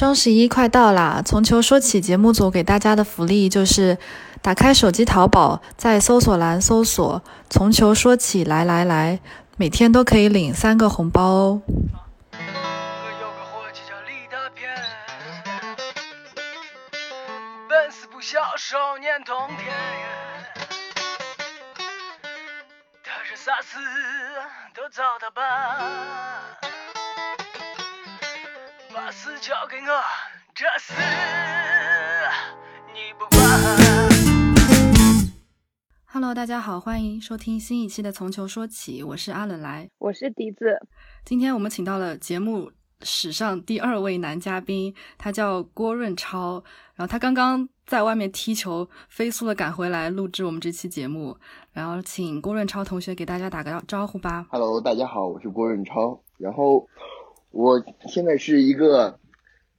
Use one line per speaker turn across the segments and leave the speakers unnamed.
双十一快到啦！从球说起，节目组给大家的福利就是，打开手机淘宝，在搜索栏搜索“从球说起”，来来来，每天都可以领三个红包哦。把死交给我，这是你不管。Hello，大家好，欢迎收听新一期的《从球说起》，我是阿冷来，
我是笛子。
今天我们请到了节目史上第二位男嘉宾，他叫郭润超。然后他刚刚在外面踢球，飞速的赶回来录制我们这期节目。然后请郭润超同学给大家打个招呼吧。
Hello，大家好，我是郭润超。然后。我现在是一个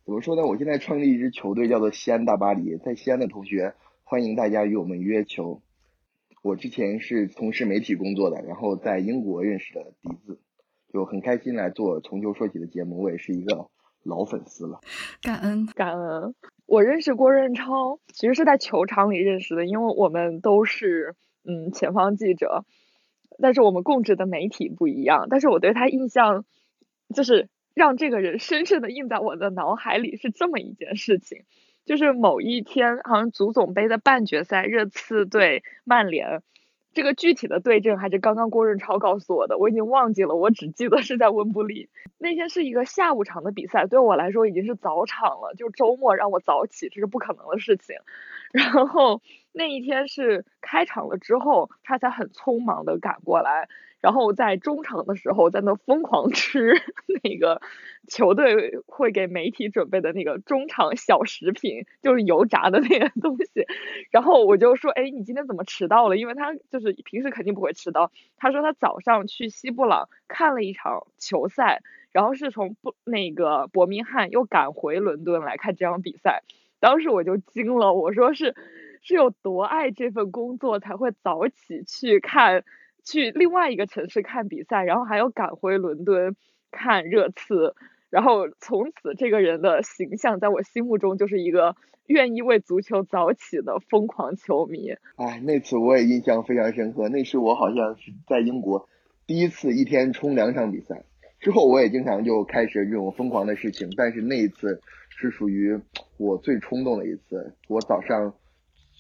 怎么说呢？我现在创立一支球队，叫做西安大巴黎。在西安的同学，欢迎大家与我们约球。我之前是从事媒体工作的，然后在英国认识的笛子，就很开心来做从球说起的节目。我也是一个老粉丝了，
感恩
感恩。我认识郭润超，其实是在球场里认识的，因为我们都是嗯前方记者，但是我们供职的媒体不一样。但是我对他印象就是。让这个人深深的印在我的脑海里是这么一件事情，就是某一天好像足总杯的半决赛，热刺对曼联，这个具体的对阵还是刚刚郭润超告诉我的，我已经忘记了，我只记得是在温布利。那天是一个下午场的比赛，对我来说已经是早场了，就周末让我早起这是不可能的事情，然后那一天是开场了之后，他才很匆忙的赶过来。然后在中场的时候，在那疯狂吃 那个球队会给媒体准备的那个中场小食品，就是油炸的那个东西。然后我就说：“哎，你今天怎么迟到了？”因为他就是平时肯定不会迟到。他说他早上去西布朗看了一场球赛，然后是从不那个伯明翰又赶回伦敦来看这场比赛。当时我就惊了，我说是是有多爱这份工作才会早起去看。去另外一个城市看比赛，然后还要赶回伦敦看热刺，然后从此这个人的形象在我心目中就是一个愿意为足球早起的疯狂球迷。
哎，那次我也印象非常深刻，那是我好像是在英国第一次一天冲两场比赛，之后我也经常就开始这种疯狂的事情，但是那一次是属于我最冲动的一次。我早上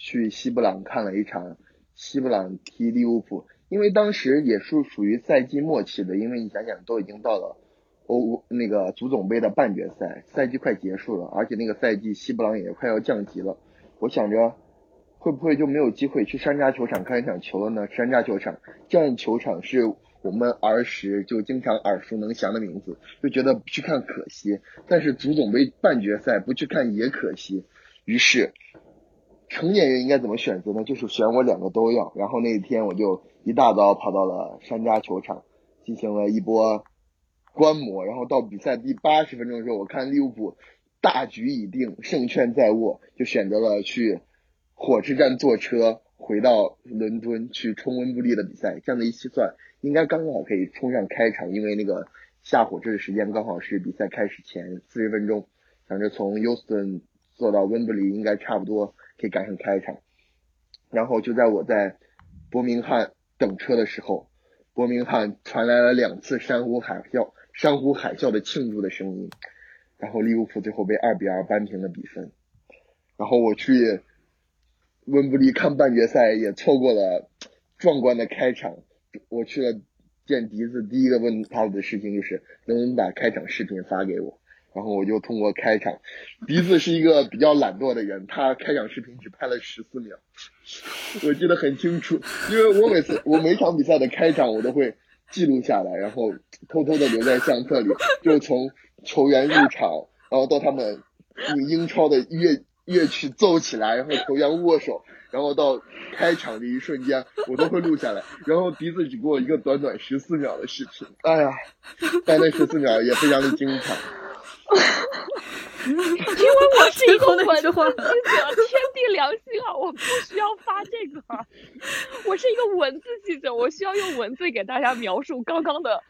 去西布朗看了一场西布朗踢利物浦。因为当时也是属于赛季末期的，因为你想想都已经到了欧那个足总杯的半决赛，赛季快结束了，而且那个赛季西布朗也快要降级了。我想着会不会就没有机会去山楂球场看一场球了呢？山楂球场这样球场是我们儿时就经常耳熟能详的名字，就觉得不去看可惜。但是足总杯半决赛不去看也可惜，于是成年人应该怎么选择呢？就是选我两个都要。然后那一天我就。一大早跑到了山楂球场，进行了一波观摩。然后到比赛第八十分钟的时候，我看利物浦大局已定，胜券在握，就选择了去火车站坐车回到伦敦去冲温布利的比赛。这样的一计算，应该刚好可以冲上开场，因为那个下火车的时间刚好是比赛开始前四十分钟。想着从休斯顿坐到温布利，应该差不多可以赶上开场。然后就在我在伯明翰。等车的时候，伯明翰传来了两次山呼海啸、山呼海啸的庆祝的声音，然后利物浦最后被二比二扳平了比分。然后我去温布利看半决赛，也错过了壮观的开场。我去了见笛子，第一个问他的事情就是能不能把开场视频发给我。然后我就通过开场，鼻子是一个比较懒惰的人，他开场视频只拍了十四秒，我记得很清楚，因为我每次我每场比赛的开场我都会记录下来，然后偷偷的留在相册里，就从球员入场，然后到他们用英超的乐乐曲奏起来，然后球员握手，然后到开场的一瞬间，我都会录下来，然后鼻子只给我一个短短十四秒的视频，哎呀，但那十四秒也非常的精彩。
因为我是一个文字记者，天地良心啊！我不需要发这个，我是一个文字记者，我需要用文字给大家描述刚刚的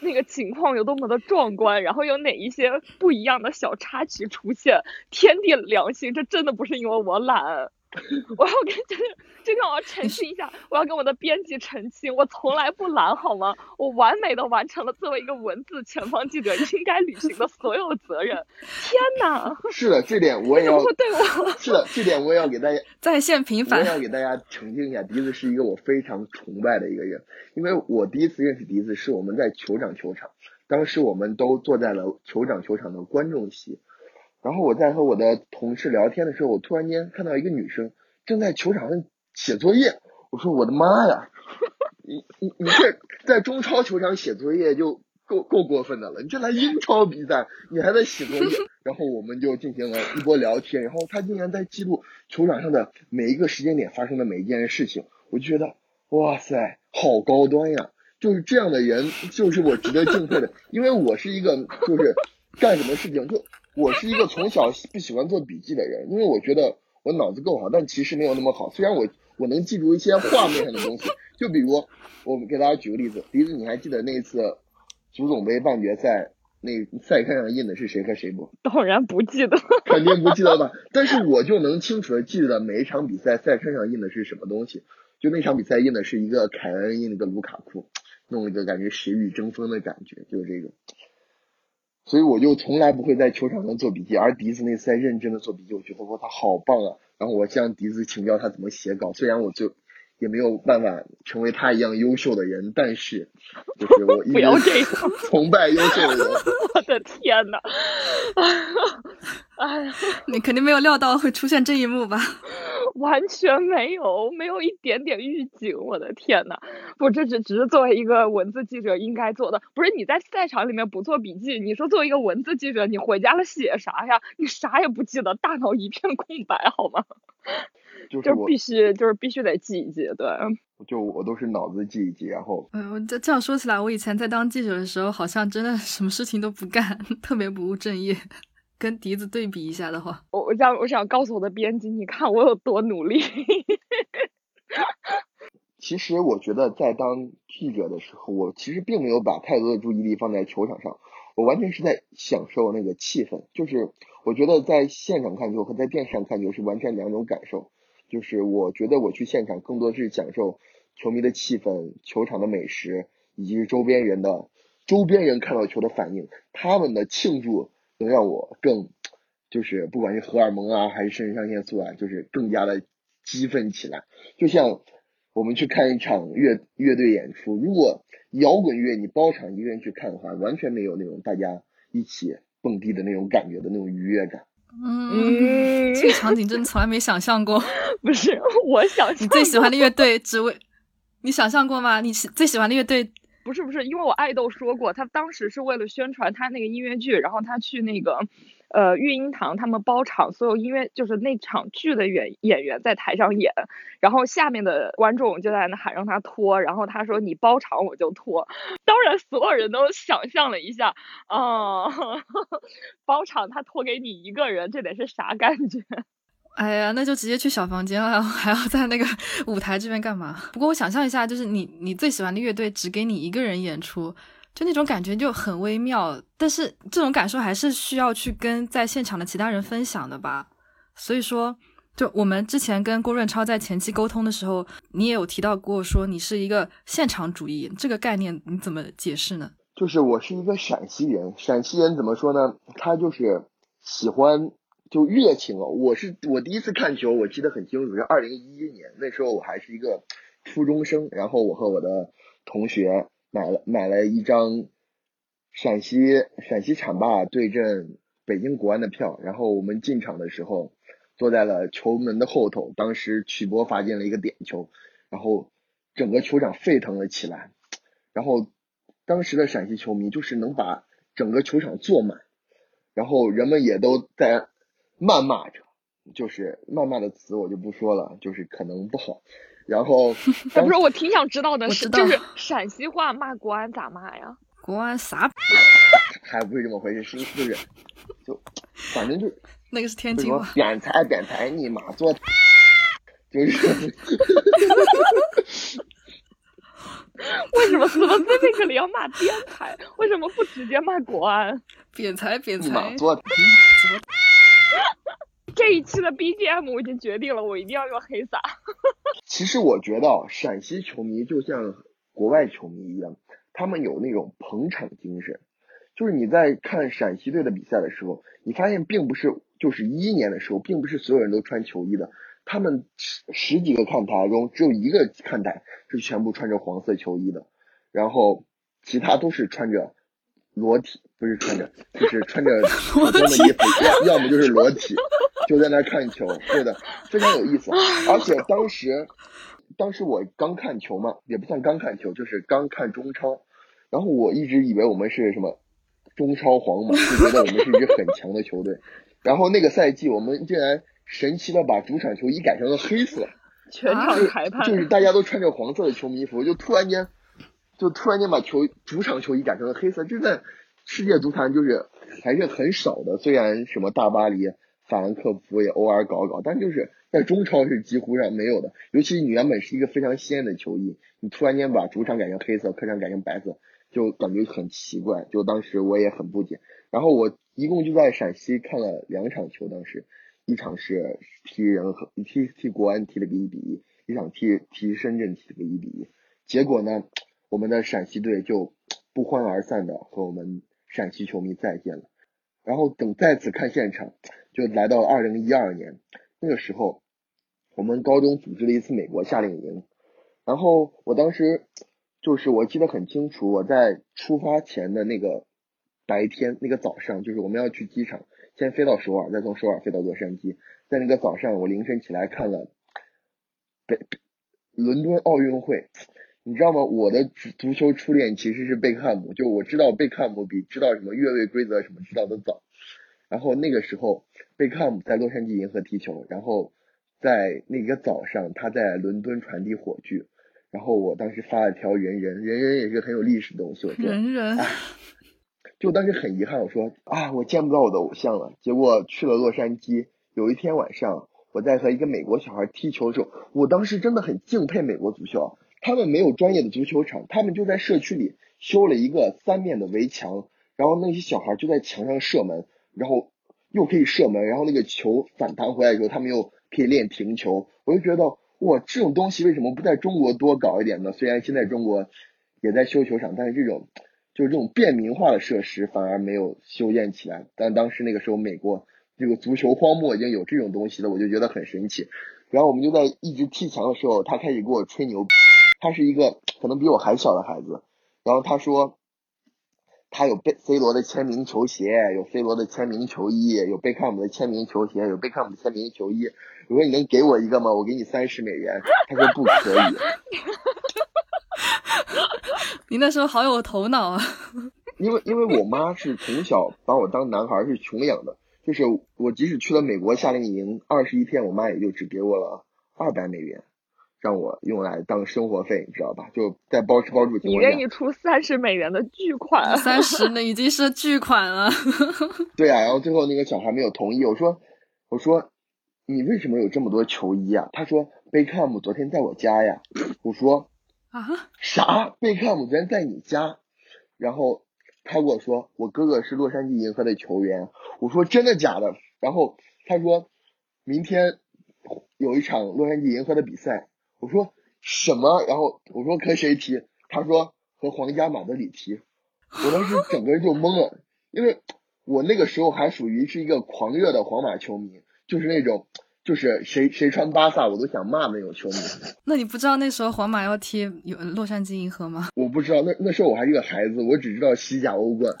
那个情况有多么的壮观，然后有哪一些不一样的小插曲出现，天地良心，这真的不是因为我懒。我要跟这个这个我要澄清一下，我要跟我的编辑澄清，我从来不懒好吗？我完美的完成了作为一个文字前方记者应该履行的所有责任。天哪！
是的，这点我也要
对我。
是的，这点我也要给大家
在线平反。
我也要给大家澄清一下，笛子是一个我非常崇拜的一个人，因为我第一次认识笛子是我们在酋长球场，当时我们都坐在了酋长球场的观众席。然后我在和我的同事聊天的时候，我突然间看到一个女生正在球场上写作业。我说我的妈呀，你你你这在中超球场写作业就够够过分的了，你这来英超比赛你还在写作业。然后我们就进行了一波聊天，然后她竟然在记录球场上的每一个时间点发生的每一件事情，我就觉得哇塞，好高端呀！就是这样的人，就是我值得敬佩的，因为我是一个就是干什么事情就。我是一个从小不喜欢做笔记的人，因为我觉得我脑子够好，但其实没有那么好。虽然我我能记住一些画面上的东西，就比如我们给大家举个例子，笛子，你还记得那次足总杯半决赛那赛刊上印的是谁和谁不？
当然不记得，
肯定不记得吧？但是我就能清楚的记得每一场比赛赛刊上印的是什么东西。就那场比赛印的是一个凯恩印了个卢卡库，弄了个感觉谁与争锋的感觉，就是这种。所以我就从来不会在球场上做笔记，而笛子那次在认真的做笔记，我觉得哇，他好棒啊！然后我向笛子请教他怎么写稿，虽然我就也没有办法成为他一样优秀的人，但是就是我
不要这样
崇拜优秀的人。
我的天呐！哎呀，
你肯定没有料到会出现这一幕吧？
完全没有，没有一点点预警。我的天呐，不，这只只是作为一个文字记者应该做的。不是你在赛场里面不做笔记，你说作为一个文字记者，你回家了写啥呀？你啥也不记得，大脑一片空白，好吗？
就是
必须，就是必须得记一记，对。
就我都是脑子记一记，然后。
嗯，这这样说起来，我以前在当记者的时候，好像真的什么事情都不干，特别不务正业。跟笛子对比一下的话，
我我想我想告诉我的编辑，你看我有多努力。
其实我觉得在当记者的时候，我其实并没有把太多的注意力放在球场上，我完全是在享受那个气氛。就是我觉得在现场看球和在电视上看球是完全两种感受。就是我觉得我去现场更多是享受球迷的气氛、球场的美食以及周边人的周边人看到球的反应，他们的庆祝。能让我更，就是不管是荷尔蒙啊，还是肾上腺素啊，就是更加的激奋起来。就像我们去看一场乐乐队演出，如果摇滚乐你包场一个人去看的话，完全没有那种大家一起蹦迪的那种感觉的那种愉悦感。
嗯，这个场景真的从来没想象过。
不是我想象，
你最喜欢的乐队只为你想象过吗？你最喜欢的乐队。
不是不是，因为我爱豆说过，他当时是为了宣传他那个音乐剧，然后他去那个，呃，育婴堂，他们包场，所有音乐就是那场剧的演演员在台上演，然后下面的观众就在那喊让他脱，然后他说你包场我就脱，当然所有人都想象了一下，啊，包场他脱给你一个人，这得是啥感觉？
哎呀，那就直接去小房间了，还要在那个 舞台这边干嘛？不过我想象一下，就是你你最喜欢的乐队只给你一个人演出，就那种感觉就很微妙。但是这种感受还是需要去跟在现场的其他人分享的吧。所以说，就我们之前跟郭润超在前期沟通的时候，你也有提到过，说你是一个现场主义这个概念，你怎么解释呢？
就是我是一个陕西人，陕西人怎么说呢？他就是喜欢。就热情哦！我是我第一次看球，我记得很清楚，是二零一一年，那时候我还是一个初中生，然后我和我的同学买了买了一张陕西陕西浐灞对阵北京国安的票，然后我们进场的时候坐在了球门的后头，当时曲波罚进了一个点球，然后整个球场沸腾了起来，然后当时的陕西球迷就是能把整个球场坐满，然后人们也都在。谩骂着，就是谩骂的词我就不说了，就是可能不好。然后，
不是我挺想知道的是，就是陕西话骂国安咋骂呀？
国安啥？
还不是这么回事，是是人，就反正就
那个是天津话。
扁财扁财，你妈做，就是。
为什么么 specifically 要骂天才？为什么不直接骂国安？
扁财扁
立马
财，
做。
这一期的 BGM 我已经决定了，我一定要用黑撒。
其实我觉得啊陕西球迷就像国外球迷一样，他们有那种捧场精神。就是你在看陕西队的比赛的时候，你发现并不是就是一一年的时候，并不是所有人都穿球衣的，他们十十几个看台中只有一个看台是全部穿着黄色球衣的，然后其他都是穿着裸体，不是穿着，就是穿着 普通的衣服，要要么就是裸体，就在那看球，对的，非常有意思。而且当时，当时我刚看球嘛，也不算刚看球，就是刚看中超，然后我一直以为我们是什么中超皇马，就觉得我们是一支很强的球队。然后那个赛季，我们竟然神奇的把主场球衣改成了黑色，
全场
就
裁判、
就是大家都穿着黄色的球迷服，就突然间，就突然间把球主场球衣改成了黑色，这在世界足坛就是还是很少的。虽然什么大巴黎、法兰克福也偶尔搞搞，但就是在中超是几乎上没有的。尤其你原本是一个非常鲜艳的球衣，你突然间把主场改成黑色，客场改成白色，就感觉很奇怪。就当时我也很不解。然后我一共就在陕西看了两场球，当时一场是踢人和踢踢国安踢了个一比一，一场踢踢深圳踢了个一比一。结果呢，我们的陕西队就不欢而散的和我们陕西球迷再见了。然后等再次看现场，就来到二零一二年，那个时候我们高中组织了一次美国夏令营，然后我当时就是我记得很清楚，我在出发前的那个白天那个早上，就是我们要去机场，先飞到首尔，再从首尔飞到洛杉矶，在那个早上，我凌晨起来看了北伦敦奥运会。你知道吗？我的足足球初恋其实是贝克汉姆，就我知道贝克汉姆比知道什么越位规则什么知道的早。然后那个时候，贝克汉姆在洛杉矶银河踢球，然后在那个早上他在伦敦传递火炬，然后我当时发了条人人，人人也是个很有历史的东西，我说
人人
哎就当时很遗憾，我说啊，我见不到我的偶像了。结果去了洛杉矶，有一天晚上，我在和一个美国小孩踢球的时候，我当时真的很敬佩美国足球啊。他们没有专业的足球场，他们就在社区里修了一个三面的围墙，然后那些小孩就在墙上射门，然后又可以射门，然后那个球反弹回来的时候，他们又可以练停球。我就觉得哇，这种东西为什么不在中国多搞一点呢？虽然现在中国也在修球场，但是这种就是这种便民化的设施反而没有修建起来。但当时那个时候，美国这个足球荒漠已经有这种东西了，我就觉得很神奇。然后我们就在一直踢墙的时候，他开始给我吹牛。他是一个可能比我还小的孩子，然后他说他有贝 C 罗的签名球鞋，有 C 罗的签名球衣，有贝克汉姆的签名球鞋，有贝克汉姆的签名球衣。我说你能给我一个吗？我给你三十美元。他说不可以。
你那时候好有头脑啊！
因为因为我妈是从小把我当男孩是穷养的，就是我即使去了美国夏令营二十一天，我妈也就只给我了二百美元。让我用来当生活费，你知道吧？就在包吃包住情
你
况下。
愿意出三十美元的巨款？
三十 那，已经是巨款了。
对啊，然后最后那个小孩没有同意。我说，我说，你为什么有这么多球衣啊？他说，贝克汉姆昨天在我家呀。我说，
啊？
啥？贝克汉姆昨天在你家？然后他跟我说，我哥哥是洛杉矶银河的球员。我说，真的假的？然后他说，明天有一场洛杉矶银河的比赛。我说什么？然后我说跟谁踢？他说和皇家马德里踢。我当时整个人就懵了，因为我那个时候还属于是一个狂热的皇马球迷，就是那种就是谁谁穿巴萨我都想骂的那种球迷。
那你不知道那时候皇马要踢有洛杉矶银河吗？
我不知道，那那时候我还是个孩子，我只知道西甲、欧冠，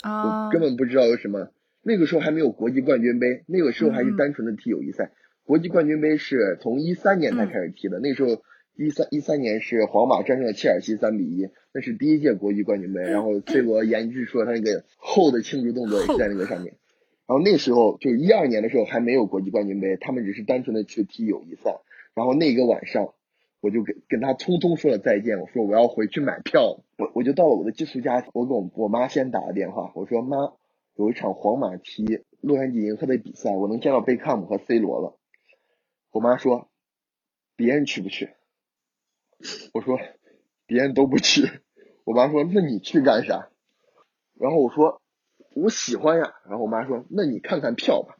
根本不知道有什么。那个时候还没有国际冠军杯，那个时候还是单纯的踢友谊赛。国际冠军杯是从一三年才开始踢的，那时候。一三一三年是皇马战胜了切尔西三比一，那是第一届国际冠军杯。然后 C 罗研制出了他那个后的庆祝动作也是在那个上面。然后那时候就是一二年的时候还没有国际冠军杯，他们只是单纯的去踢友谊赛。然后那个晚上，我就跟跟他匆匆说了再见，我说我要回去买票。我我就到了我的寄宿家庭，我跟我我妈先打了电话，我说妈，有一场皇马踢洛杉矶银河的比赛，我能见到贝克汉姆和 C 罗了。我妈说，别人去不去？我说别人都不去，我妈说那你去干啥？然后我说我喜欢呀。然后我妈说那你看看票吧。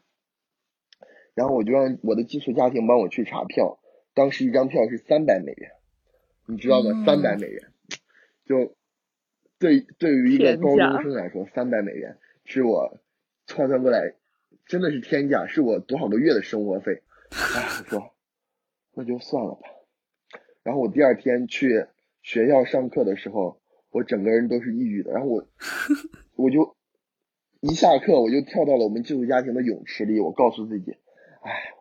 然后我就让我的寄宿家庭帮我去查票，当时一张票是三百美元，你知道吗？三百美元，就对对于一个高中生来说，三百美元是我换算过来真的是天价，是我多少个月的生活费。哎，我说那就算了吧。然后我第二天去学校上课的时候，我整个人都是抑郁的。然后我 我就一下课我就跳到了我们寄宿家庭的泳池里，我告诉自己。哎，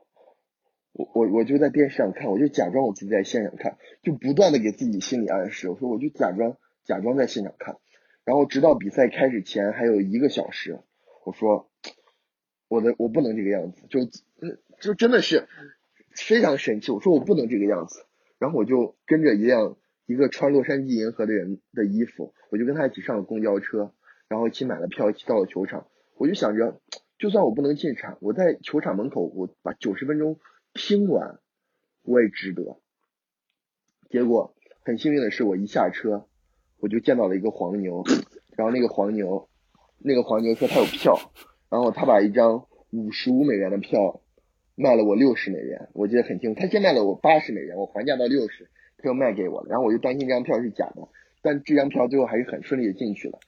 我我我就在电视上看，我就假装我自己在现场看，就不断的给自己心理暗示。我说我就假装假装在现场看，然后直到比赛开始前还有一个小时，我说我的我不能这个样子，就就真的是非常神奇。我说我不能这个样子，然后我就跟着一辆一个穿洛杉矶银河的人的衣服，我就跟他一起上了公交车，然后一起买了票，一起到了球场。我就想着。就算我不能进场，我在球场门口，我把九十分钟听完，我也值得。结果很幸运的是，我一下车，我就见到了一个黄牛，然后那个黄牛，那个黄牛说他有票，然后他把一张五十五美元的票卖了我六十美元，我记得很清楚。他先卖了我八十美元，我还价到六十，他又卖给我了，然后我就担心这张票是假的，但这张票最后还是很顺利的进去了。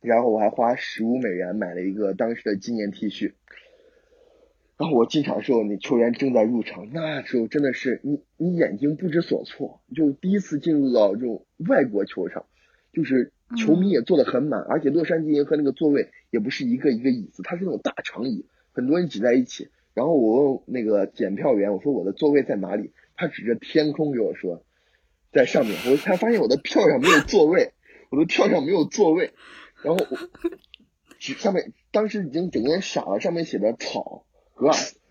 然后我还花十五美元买了一个当时的纪念 T 恤。然后我进场时候，那球员正在入场，那时候真的是你你眼睛不知所措，就第一次进入到这种外国球场，就是球迷也坐得很满，而且洛杉矶银河那个座位也不是一个一个椅子，它是那种大长椅，很多人挤在一起。然后我问那个检票员，我说我的座位在哪里？他指着天空给我说，在上面。我才发现我的票上没有座位，我的票上没有座位。然后我，上面当时已经整个人傻了，上面写的草是吧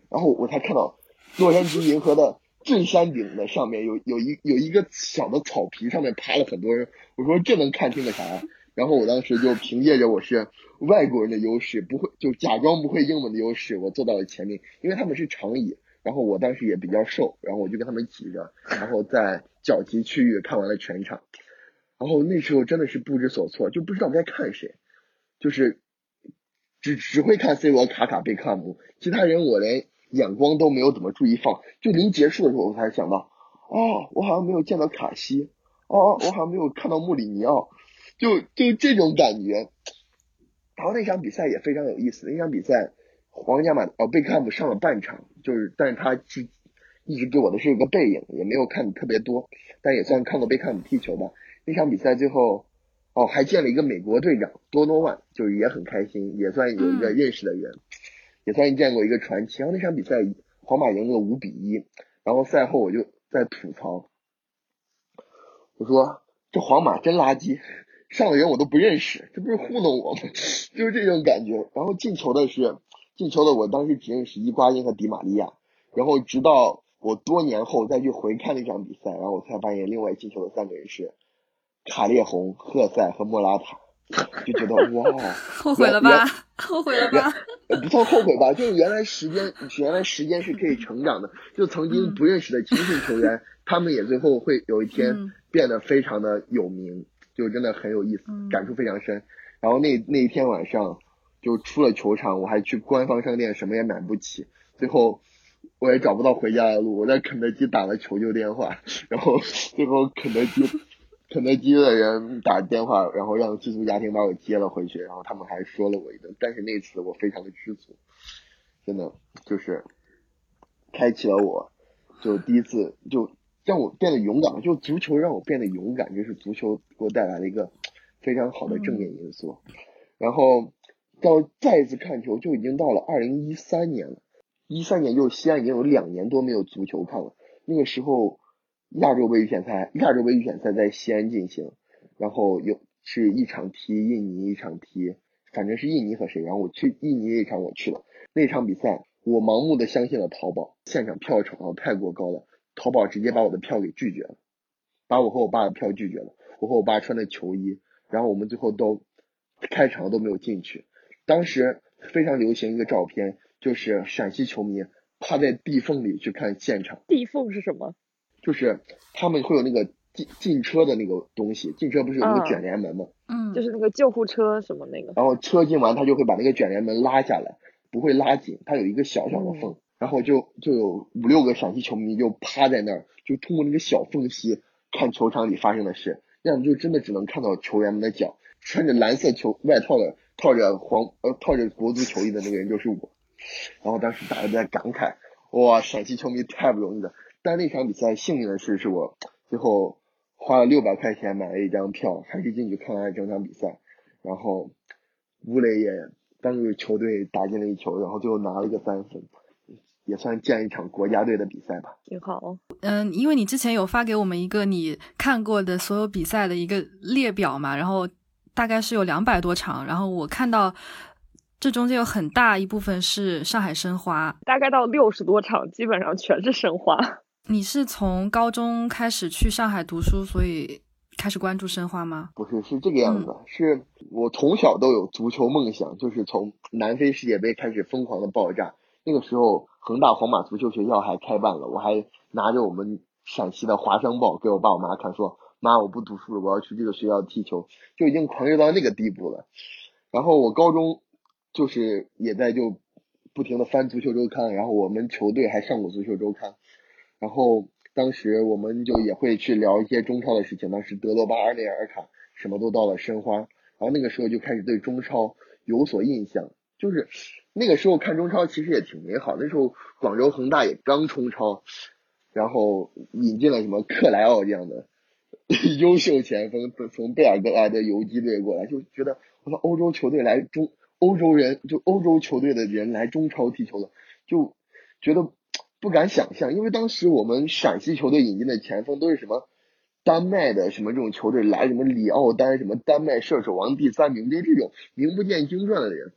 然后我才看到洛杉矶银河的最山顶的上面有有一有一个小的草皮，上面爬了很多人。我说这能看清个啥？然后我当时就凭借着我是外国人的优势，不会就假装不会英文的优势，我坐到了前面，因为他们是长椅，然后我当时也比较瘦，然后我就跟他们挤着，然后在角旗区域看完了全场。然后那时候真的是不知所措，就不知道该看谁，就是只只会看 C 罗、卡卡、贝克汉姆，其他人我连眼光都没有怎么注意放。就临结束的时候，我才想到，哦，我好像没有见到卡西，哦，我好像没有看到穆里尼奥，就就这种感觉。然后那场比赛也非常有意思，那场比赛皇家马哦贝克汉姆上了半场，就是但是他是一直给我的是一个背影，也没有看特别多，但也算看过贝克汉姆踢球吧。那场比赛最后，哦，还见了一个美国队长多诺万，就是也很开心，也算有一个认识的人，也算见过一个传奇。然后那场比赛皇马赢了五比一，然后赛后我就在吐槽，我说这皇马真垃圾，上的人我都不认识，这不是糊弄我吗？就是这种感觉。然后进球的是进球的，我当时只认识伊瓜因和迪玛利亚，然后直到我多年后再去回看那场比赛，然后我才发现另外进球的三个人是。卡列洪、赫塞和莫拉塔，就觉得哇，
后悔了吧？后悔了吧？
不算后悔吧，就是原来时间，原来时间是可以成长的。就曾经不认识的青训球员，他们也最后会有一天变得非常的有名，就真的很有意思，感触非常深。然后那那一天晚上，就出了球场，我还去官方商店，什么也买不起，最后我也找不到回家的路，我在肯德基打了求救电话，然后最后肯德基。肯德基的人打电话，然后让寄宿家庭把我接了回去，然后他们还说了我一顿。但是那次我非常的知足，真的就是开启了我，就第一次就让我变得勇敢。就足球让我变得勇敢，这是足球给我带来的一个非常好的正面因素。然后到再一次看球，就已经到了二零一三年了。一三年就是西安已经有两年多没有足球看了，那个时候。亚洲杯预选赛，亚洲杯预选赛在西安进行，然后有是一场踢印尼，一场踢，反正是印尼和谁，然后我去印尼那场我去了，那场比赛我盲目的相信了淘宝，现场票场太过高了，淘宝直接把我的票给拒绝了，把我和我爸的票拒绝了，我和我爸穿的球衣，然后我们最后都开场都没有进去，当时非常流行一个照片，就是陕西球迷趴在地缝里去看现场，
地缝是什么？
就是他们会有那个进进车的那个东西，进车不是有那个卷帘门吗？
嗯，
就是那个救护车什么那个。
然后车进完，他就会把那个卷帘门拉下来，不会拉紧，它有一个小小的缝，然后就就有五六个陕西球迷就趴在那儿，就通过那个小缝隙看球场里发生的事，那样就真的只能看到球员们的脚。穿着蓝色球外套的，套着黄呃套着国足球衣的那个人就是我。然后当时大家都在感慨，哇，陕西球迷太不容易了。但那场比赛幸运的是，是我最后花了六百块钱买了一张票，还是进去看了整场比赛。然后吴磊也帮助球队打进了一球，然后最后拿了一个三分，也算见一场国家队的比赛吧。
挺好。
嗯，因为你之前有发给我们一个你看过的所有比赛的一个列表嘛，然后大概是有两百多场，然后我看到这中间有很大一部分是上海申花，
大概到六十多场，基本上全是申花。
你是从高中开始去上海读书，所以开始关注申花吗？
不是，是这个样子，是我从小都有足球梦想，就是从南非世界杯开始疯狂的爆炸。那个时候，恒大皇马足球学校还开办了，我还拿着我们陕西的华商报给我爸我妈看，说妈，我不读书了，我要去这个学校踢球，就已经狂热到那个地步了。然后我高中就是也在就不停的翻足球周刊，然后我们球队还上过足球周刊。然后当时我们就也会去聊一些中超的事情。当时德罗巴、阿内尔卡什么都到了申花，然后那个时候就开始对中超有所印象。就是那个时候看中超其实也挺美好。那时候广州恒大也刚冲超，然后引进了什么克莱奥这样的 优秀前锋，从贝尔格莱的游击队过来，就觉得我说欧洲球队来中，欧洲人就欧洲球队的人来中超踢球了，就觉得。不敢想象，因为当时我们陕西球队引进的前锋都是什么丹麦的什么这种球队来，什么里奥丹，什么丹麦射手王第三名，就这种名不见经传的人。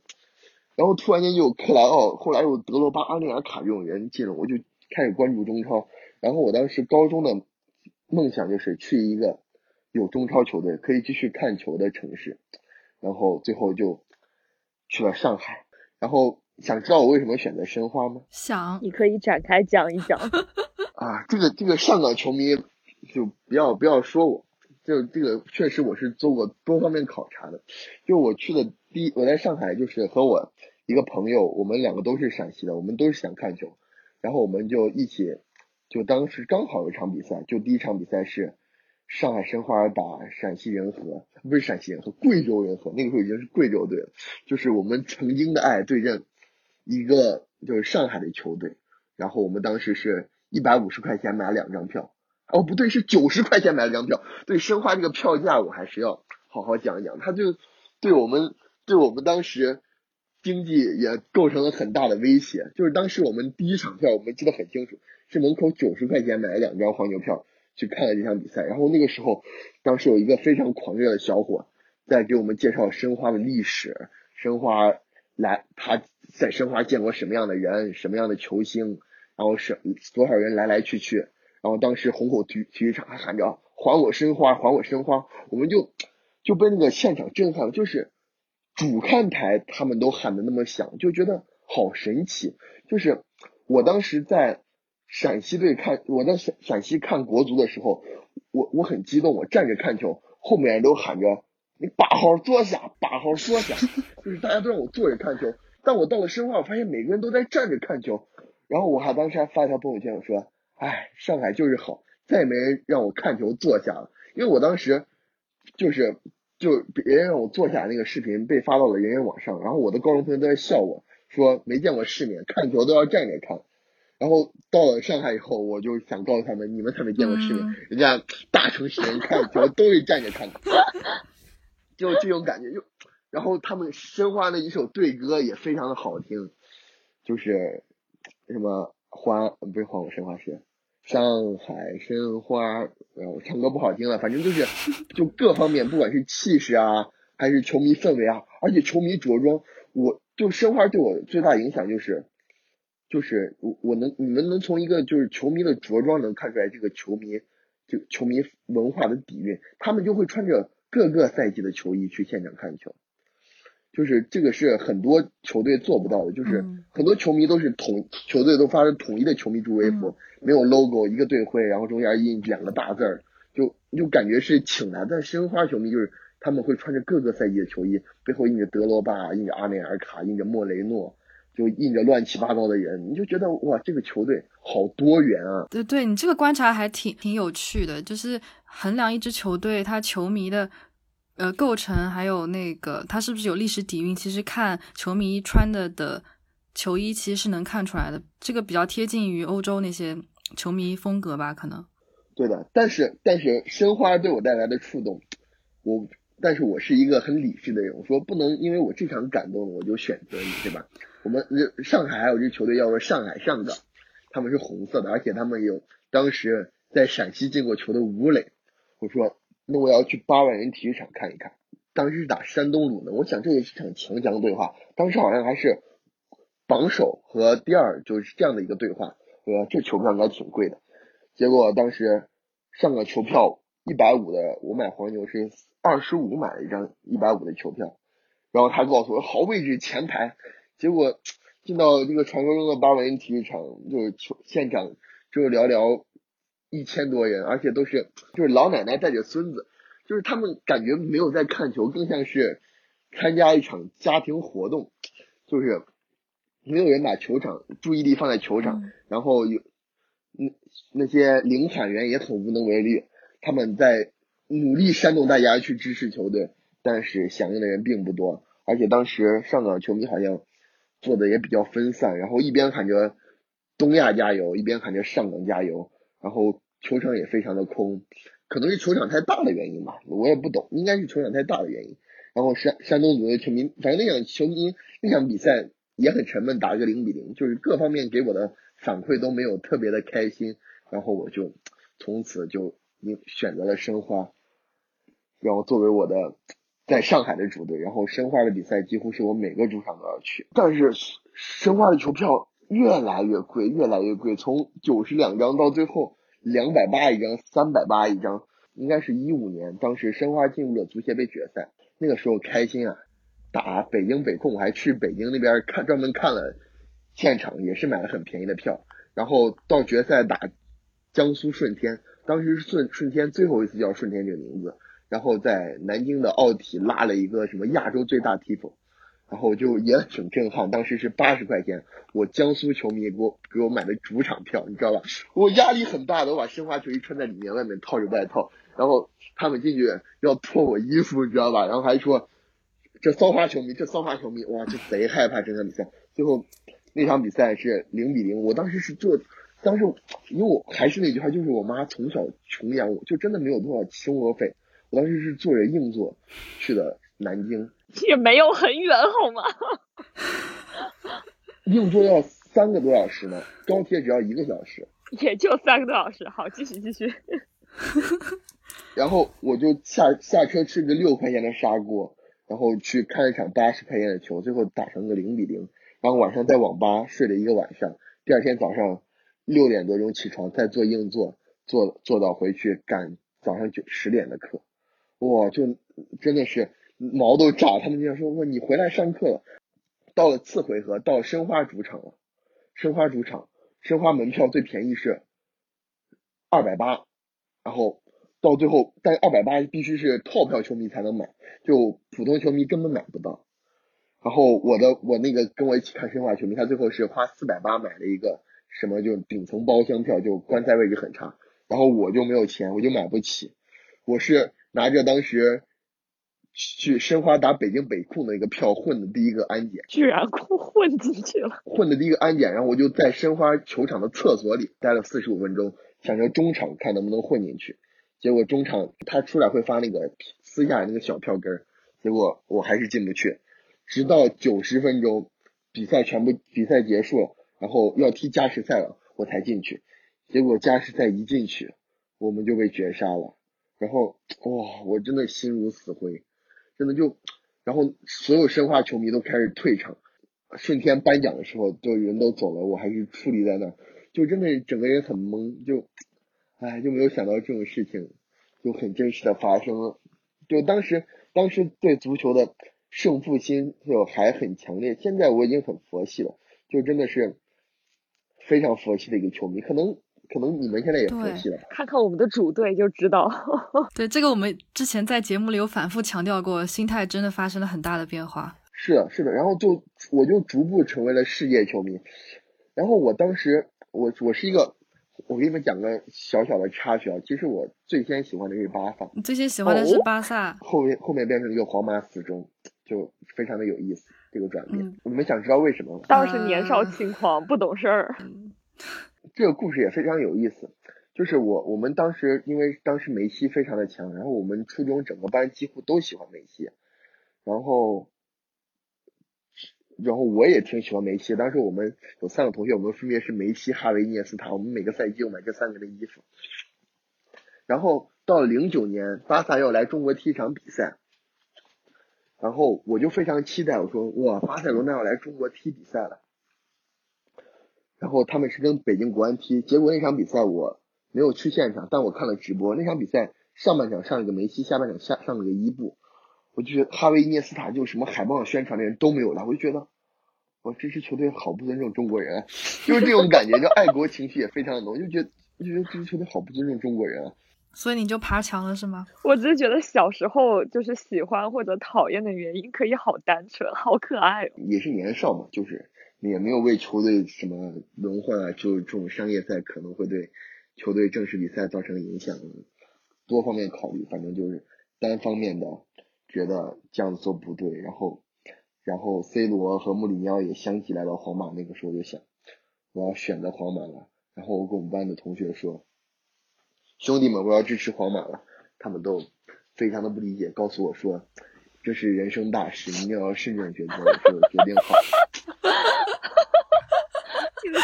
然后突然间就有克莱奥，后来又德罗巴、阿内尔卡这种人进了，我就开始关注中超。然后我当时高中的梦想就是去一个有中超球队可以继续看球的城市，然后最后就去了上海，然后。想知道我为什么选择申花吗？
想，
你可以展开讲一讲。
啊，这个这个上港球迷就不要不要说我，就这个确实我是做过多方面考察的。就我去的第一，我在上海就是和我一个朋友，我们两个都是陕西的，我们都是想看球，然后我们就一起，就当时刚好有一场比赛，就第一场比赛是上海申花打陕西人和，不是陕西人和，贵州人和，那个时候已经是贵州队了，就是我们曾经的爱对阵。一个就是上海的球队，然后我们当时是一百五十块钱买两张票，哦不对，是九十块钱买了张票。对申花这个票价，我还是要好好讲一讲。他就对我们对我们当时经济也构成了很大的威胁。就是当时我们第一场票，我们记得很清楚，是门口九十块钱买了两张黄牛票去看了这场比赛。然后那个时候，当时有一个非常狂热的小伙在给我们介绍申花的历史，申花。来，他在申花见过什么样的人，什么样的球星，然后是多少人来来去去，然后当时虹口体体育场还喊着“还我申花，还我申花”，我们就就被那个现场震撼了，就是主看台他们都喊的那么响，就觉得好神奇。就是我当时在陕西队看，我在陕陕西看国足的时候，我我很激动，我站着看球，后面人都喊着。你把好坐下，把好坐下，就是大家都让我坐着看球。但我到了申花，我发现每个人都在站着看球。然后我还当时还发一条朋友圈，我说：“哎，上海就是好，再也没人让我看球坐下了。”因为我当时就是就别人让我坐下那个视频被发到了人人网上，然后我的高中同学都在笑我说没见过世面，看球都要站着看。然后到了上海以后，我就想告诉他们，你们才没见过世面，人家大城市人看球都是站着看的。就这种感觉，就然后他们申花的一首队歌也非常的好听，就是什么花不是花我申花是上海申花，我唱歌不好听了，反正就是就各方面，不管是气势啊，还是球迷氛围啊，而且球迷着装，我就申花对我最大影响就是，就是我我能你们能从一个就是球迷的着装能看出来这个球迷就球迷文化的底蕴，他们就会穿着。各个赛季的球衣去现场看球，就是这个是很多球队做不到的。就是很多球迷都是统球队都发统一的球迷助威服，没有 logo，一个队徽，然后中间印两个大字儿，就就感觉是请来的申花球迷，就是他们会穿着各个赛季的球衣，背后印着德罗巴，印着阿内尔卡，印着莫雷诺，就印着乱七八糟的人，你就觉得哇，这个球队好多元啊！
对对，你这个观察还挺挺有趣的，就是衡量一支球队他球迷的呃构成，还有那个他是不是有历史底蕴，其实看球迷穿的的球衣其实是能看出来的，这个比较贴近于欧洲那些球迷风格吧，可能。
对的，但是但是申花对我带来的触动，我但是我是一个很理智的人，我说不能因为我这场感动了我就选择你，对吧？我们上海还有支球队叫做上海上港，他们是红色的，而且他们有当时在陕西进过球的吴磊，我说那我要去八万人体育场看一看，当时是打山东鲁能，我想这也是场强强对话，当时好像还是榜首和第二就是这样的一个对话，我说这球票应该挺贵的。结果当时上个球票一百五的，我买黄牛是二十五买了一张一百五的球票，然后他告诉我好位置前排，结果进到这个传说中的八万人体育场，就是球现场就是寥寥一千多人，而且都是就是老奶奶带着孙子，就是他们感觉没有在看球，更像是参加一场家庭活动，就是没有人把球场注意力放在球场，然后有。那那些领产员也很无能为力，他们在努力煽动大家去支持球队，但是响应的人并不多，而且当时上港球迷好像做的也比较分散，然后一边喊着东亚加油，一边喊着上港加油，然后球场也非常的空，可能是球场太大的原因吧，我也不懂，应该是球场太大的原因。然后山山东组的球迷，反正那场球迷那场比赛也很沉闷，打个零比零，就是各方面给我的。反馈都没有特别的开心，然后我就从此就选择了申花，然后作为我的在上海的主队，然后申花的比赛几乎是我每个主场都要去，但是申花的球票越来越贵，越来越贵，从九十两张到最后两百八一张，三百八一张，应该是一五年，当时申花进入了足协杯决赛，那个时候开心啊，打北京北控，我还去北京那边看专门看了。现场也是买了很便宜的票，然后到决赛打江苏舜天，当时舜舜天最后一次叫舜天这个名字，然后在南京的奥体拉了一个什么亚洲最大 t i f 然后就也挺震撼，当时是八十块钱，我江苏球迷给我给我买的主场票，你知道吧？我压力很大的，我把申花球衣穿在里面，外面套着外套，然后他们进去要脱我衣服，你知道吧？然后还说这骚花球迷，这骚花球迷，哇，就贼害怕这场比赛，最后。那场比赛是零比零，我当时是做，当时因为我还是那句话，就是我妈从小穷养我，就真的没有多少生活费，我当时是坐着硬座去的南京，
也没有很远好吗？
硬座要三个多小时呢，高铁只要一个小时，
也就三个多小时。好，继续继续。
然后我就下下车吃个六块钱的砂锅，然后去看一场八十块钱的球，最后打成个零比零。然后晚上在网吧睡了一个晚上，第二天早上六点多钟起床，再做硬座，做做到回去赶早上九十点的课，哇，就真的是毛都炸。他们经常说，哇，你回来上课了。到了次回合，到申花主场了，申花主场，申花门票最便宜是二百八，然后到最后，但二百八必须是套票球迷才能买，就普通球迷根本买不到。然后我的我那个跟我一起看申花球迷，他最后是花四百八买了一个什么就顶层包厢票，就观赛位置很差。然后我就没有钱，我就买不起。我是拿着当时去申花打北京北控的一个票混的第一个安检，
居然混混进去了。
混的第一个安检，然后我就在申花球场的厕所里待了四十五分钟，想着中场看能不能混进去。结果中场他出来会发那个撕下来那个小票根，结果我还是进不去。直到九十分钟，比赛全部比赛结束，然后要踢加时赛了，我才进去。结果加时赛一进去，我们就被绝杀了。然后哇，我真的心如死灰，真的就，然后所有申花球迷都开始退场。顺天颁奖的时候，就人都走了，我还是矗立在那儿，就真的整个人很懵，就，唉，就没有想到这种事情就很真实的发生了。就当时，当时对足球的。胜负心就还很强烈，现在我已经很佛系了，就真的是非常佛系的一个球迷。可能可能你们现在也分析了。
看看我们的主队就知道。
对，这个我们之前在节目里有反复强调过，心态真的发生了很大的变化。
是的，是的，然后就我就逐步成为了世界球迷。然后我当时，我我是一个，我给你们讲个小小的插曲啊。其实我最先喜欢的是巴萨，
你最先喜欢的是巴萨，
后面后面变成一个皇马死忠，就非常的有意思这个转变。你们想知道为什么吗？
当时年少轻狂，不懂事儿。
这个故事也非常有意思，就是我我们当时因为当时梅西非常的强，然后我们初中整个班几乎都喜欢梅西，然后。然后我也挺喜欢梅西，当时我们有三个同学，我们分别是梅西、哈维、涅斯塔，我们每个赛季都买这三个的衣服。然后到零九年，巴萨要来中国踢一场比赛，然后我就非常期待，我说哇，巴塞罗那要来中国踢比赛了。然后他们是跟北京国安踢，结果那场比赛我没有去现场，但我看了直播。那场比赛上半场上了个梅西，下半场下上了个伊布。我就觉得哈维、涅斯塔就什么海报上宣传的人都没有了，我就觉得，我这支球队好不尊重中国人，就是这种感觉，就爱国情绪也非常的浓，就觉得就觉得这支球队好不尊重中国人啊。
所以你就爬墙了是吗？
我只是觉得小时候就是喜欢或者讨厌的原因可以好单纯，好可爱。
也是年少嘛，就是也没有为球队什么轮换啊，就这种商业赛可能会对球队正式比赛造成影响，多方面考虑，反正就是单方面的。觉得这样做不对，然后，然后 C 罗和穆里尼奥也相继来到皇马，那个时候就想，我要选择皇马了。然后我跟我们班的同学说，兄弟们，我要支持皇马了。他们都非常的不理解，告诉我说，这是人生大事，一定要慎重决定。就决定好。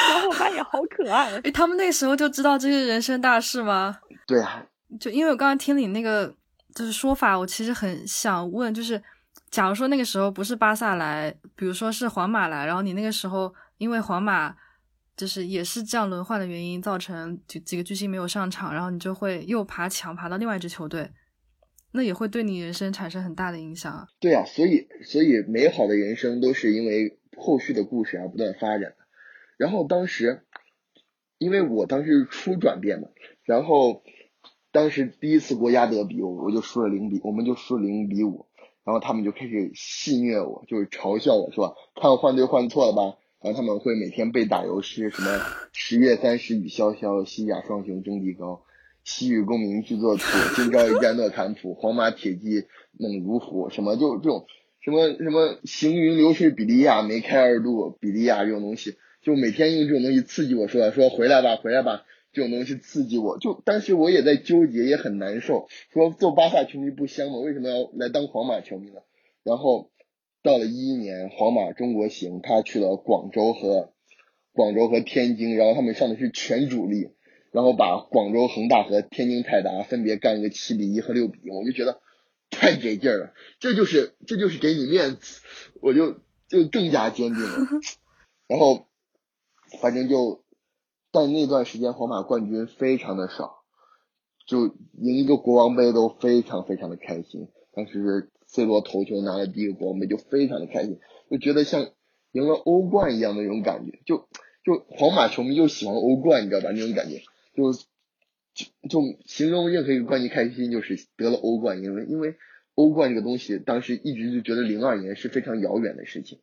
小伙伴也好可爱。
哎，他们那时候就知道这是人生大事吗？
对啊。
就因为我刚刚听你那个。就是说法，我其实很想问，就是假如说那个时候不是巴萨来，比如说是皇马来，然后你那个时候因为皇马就是也是这样轮换的原因，造成几几个巨星没有上场，然后你就会又爬墙爬到另外一支球队，那也会对你人生产生很大的影响啊。
对啊，所以所以美好的人生都是因为后续的故事而不断发展的。然后当时，因为我当时是初转变嘛，然后。当时第一次国家德比，我我就输了零比，我们就输了零比五，然后他们就开始戏谑我，就是嘲笑我说，看我换队换错了吧？然后他们会每天被打油诗，什么十月三十雨潇潇，西甲双雄争地高，西域功名俱作土，今朝一战诺坎普，皇马铁骑猛如虎，什么就这种什么什么行云流水比利亚，梅开二度比利亚这种东西，就每天用这种东西刺激我说说回来吧，回来吧。这种东西刺激我，就当时我也在纠结，也很难受。说做巴萨球迷不香吗？为什么要来当皇马球迷呢？然后到了一一年，皇马中国行，他去了广州和广州和天津，然后他们上的是全主力，然后把广州恒大和天津泰达分别干个七比一和六比一，我就觉得太给劲了，这就是这就是给你面子，我就就更加坚定了。然后反正就。但那段时间皇马冠军非常的少，就赢一个国王杯都非常非常的开心。当时 C 罗头球拿了第一个国王杯就非常的开心，就觉得像赢了欧冠一样的那种感觉。就就皇马球迷就喜欢欧冠，你知道吧？那种感觉就就就形容任何一个冠军开心就是得了欧冠，因为因为欧冠这个东西当时一直就觉得零二年是非常遥远的事情。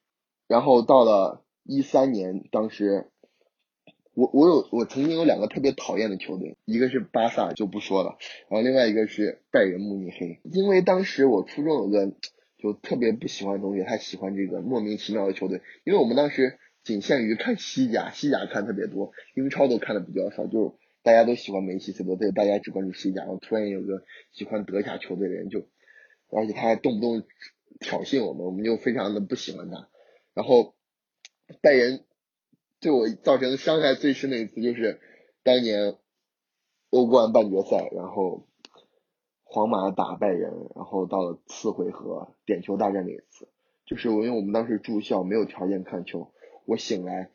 然后到了一三年，当时。我我有我曾经有两个特别讨厌的球队，一个是巴萨就不说了，然后另外一个是拜仁慕尼黑。因为当时我初中有个就特别不喜欢的同学，他喜欢这个莫名其妙的球队。因为我们当时仅限于看西甲，西甲看特别多，英超都看的比较少，就大家都喜欢梅西、C 罗，对，大家只关注西甲。然后突然有个喜欢德甲球队的人，就而且他还动不动挑衅我们，我们就非常的不喜欢他。然后拜仁。对我造成的伤害最深的一次就是当年欧冠半决赛，然后皇马打拜仁，然后到了次回合点球大战那一次，就是我因为我们当时住校没有条件看球，我醒来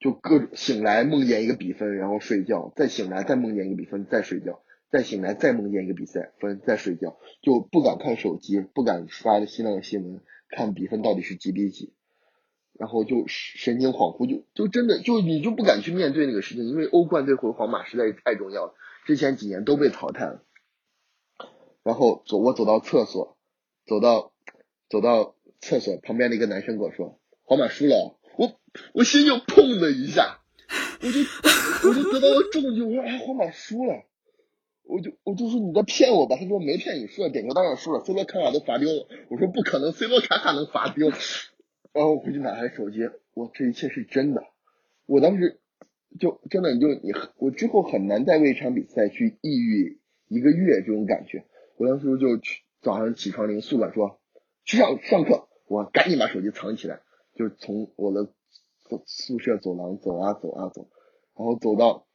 就各醒来梦见一个比分，然后睡觉，再醒来再梦见一个比分，再睡觉，再醒来再梦见一个比赛分，再睡觉，就不敢看手机，不敢刷新浪新闻看比分到底是几比几。然后就神经恍惚，就就真的就你就不敢去面对那个事情，因为欧冠对回皇马实在是太重要了，之前几年都被淘汰了。然后走，我走到厕所，走到走到厕所旁边的一个男生跟我说：“皇马输了。”我我心就砰的一下，我就我就得到了重击，我说：“哎，皇马输了。”我就我就说你在骗我吧，他说没骗你，输了，点球当然输了，C 罗卡卡都罚丢了。我说不可能，C 罗卡卡能罚丢。然后我回去拿开手机，我这一切是真的。我当时就真的就你我之后很难再为一场比赛去抑郁一个月这种感觉。我当时就去早上起床铃宿管说去上上课，我赶紧把手机藏起来，就从我的宿舍走廊走啊走啊走，然后走到。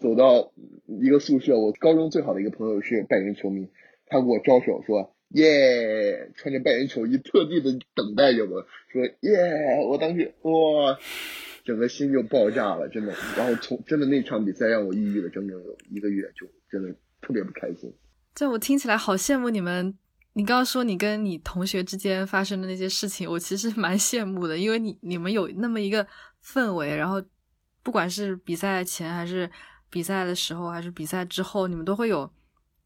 走到一个宿舍，我高中最好的一个朋友是拜仁球迷，他给我招手说耶，穿着拜仁球衣特地的等待着我说耶，我当时哇，整个心就爆炸了，真的。然后从真的那场比赛让我抑郁了整整有一个月，就真的特别不开心。
这我听起来好羡慕你们。你刚刚说你跟你同学之间发生的那些事情，我其实蛮羡慕的，因为你你们有那么一个氛围，然后不管是比赛前还是。比赛的时候还是比赛之后，你们都会有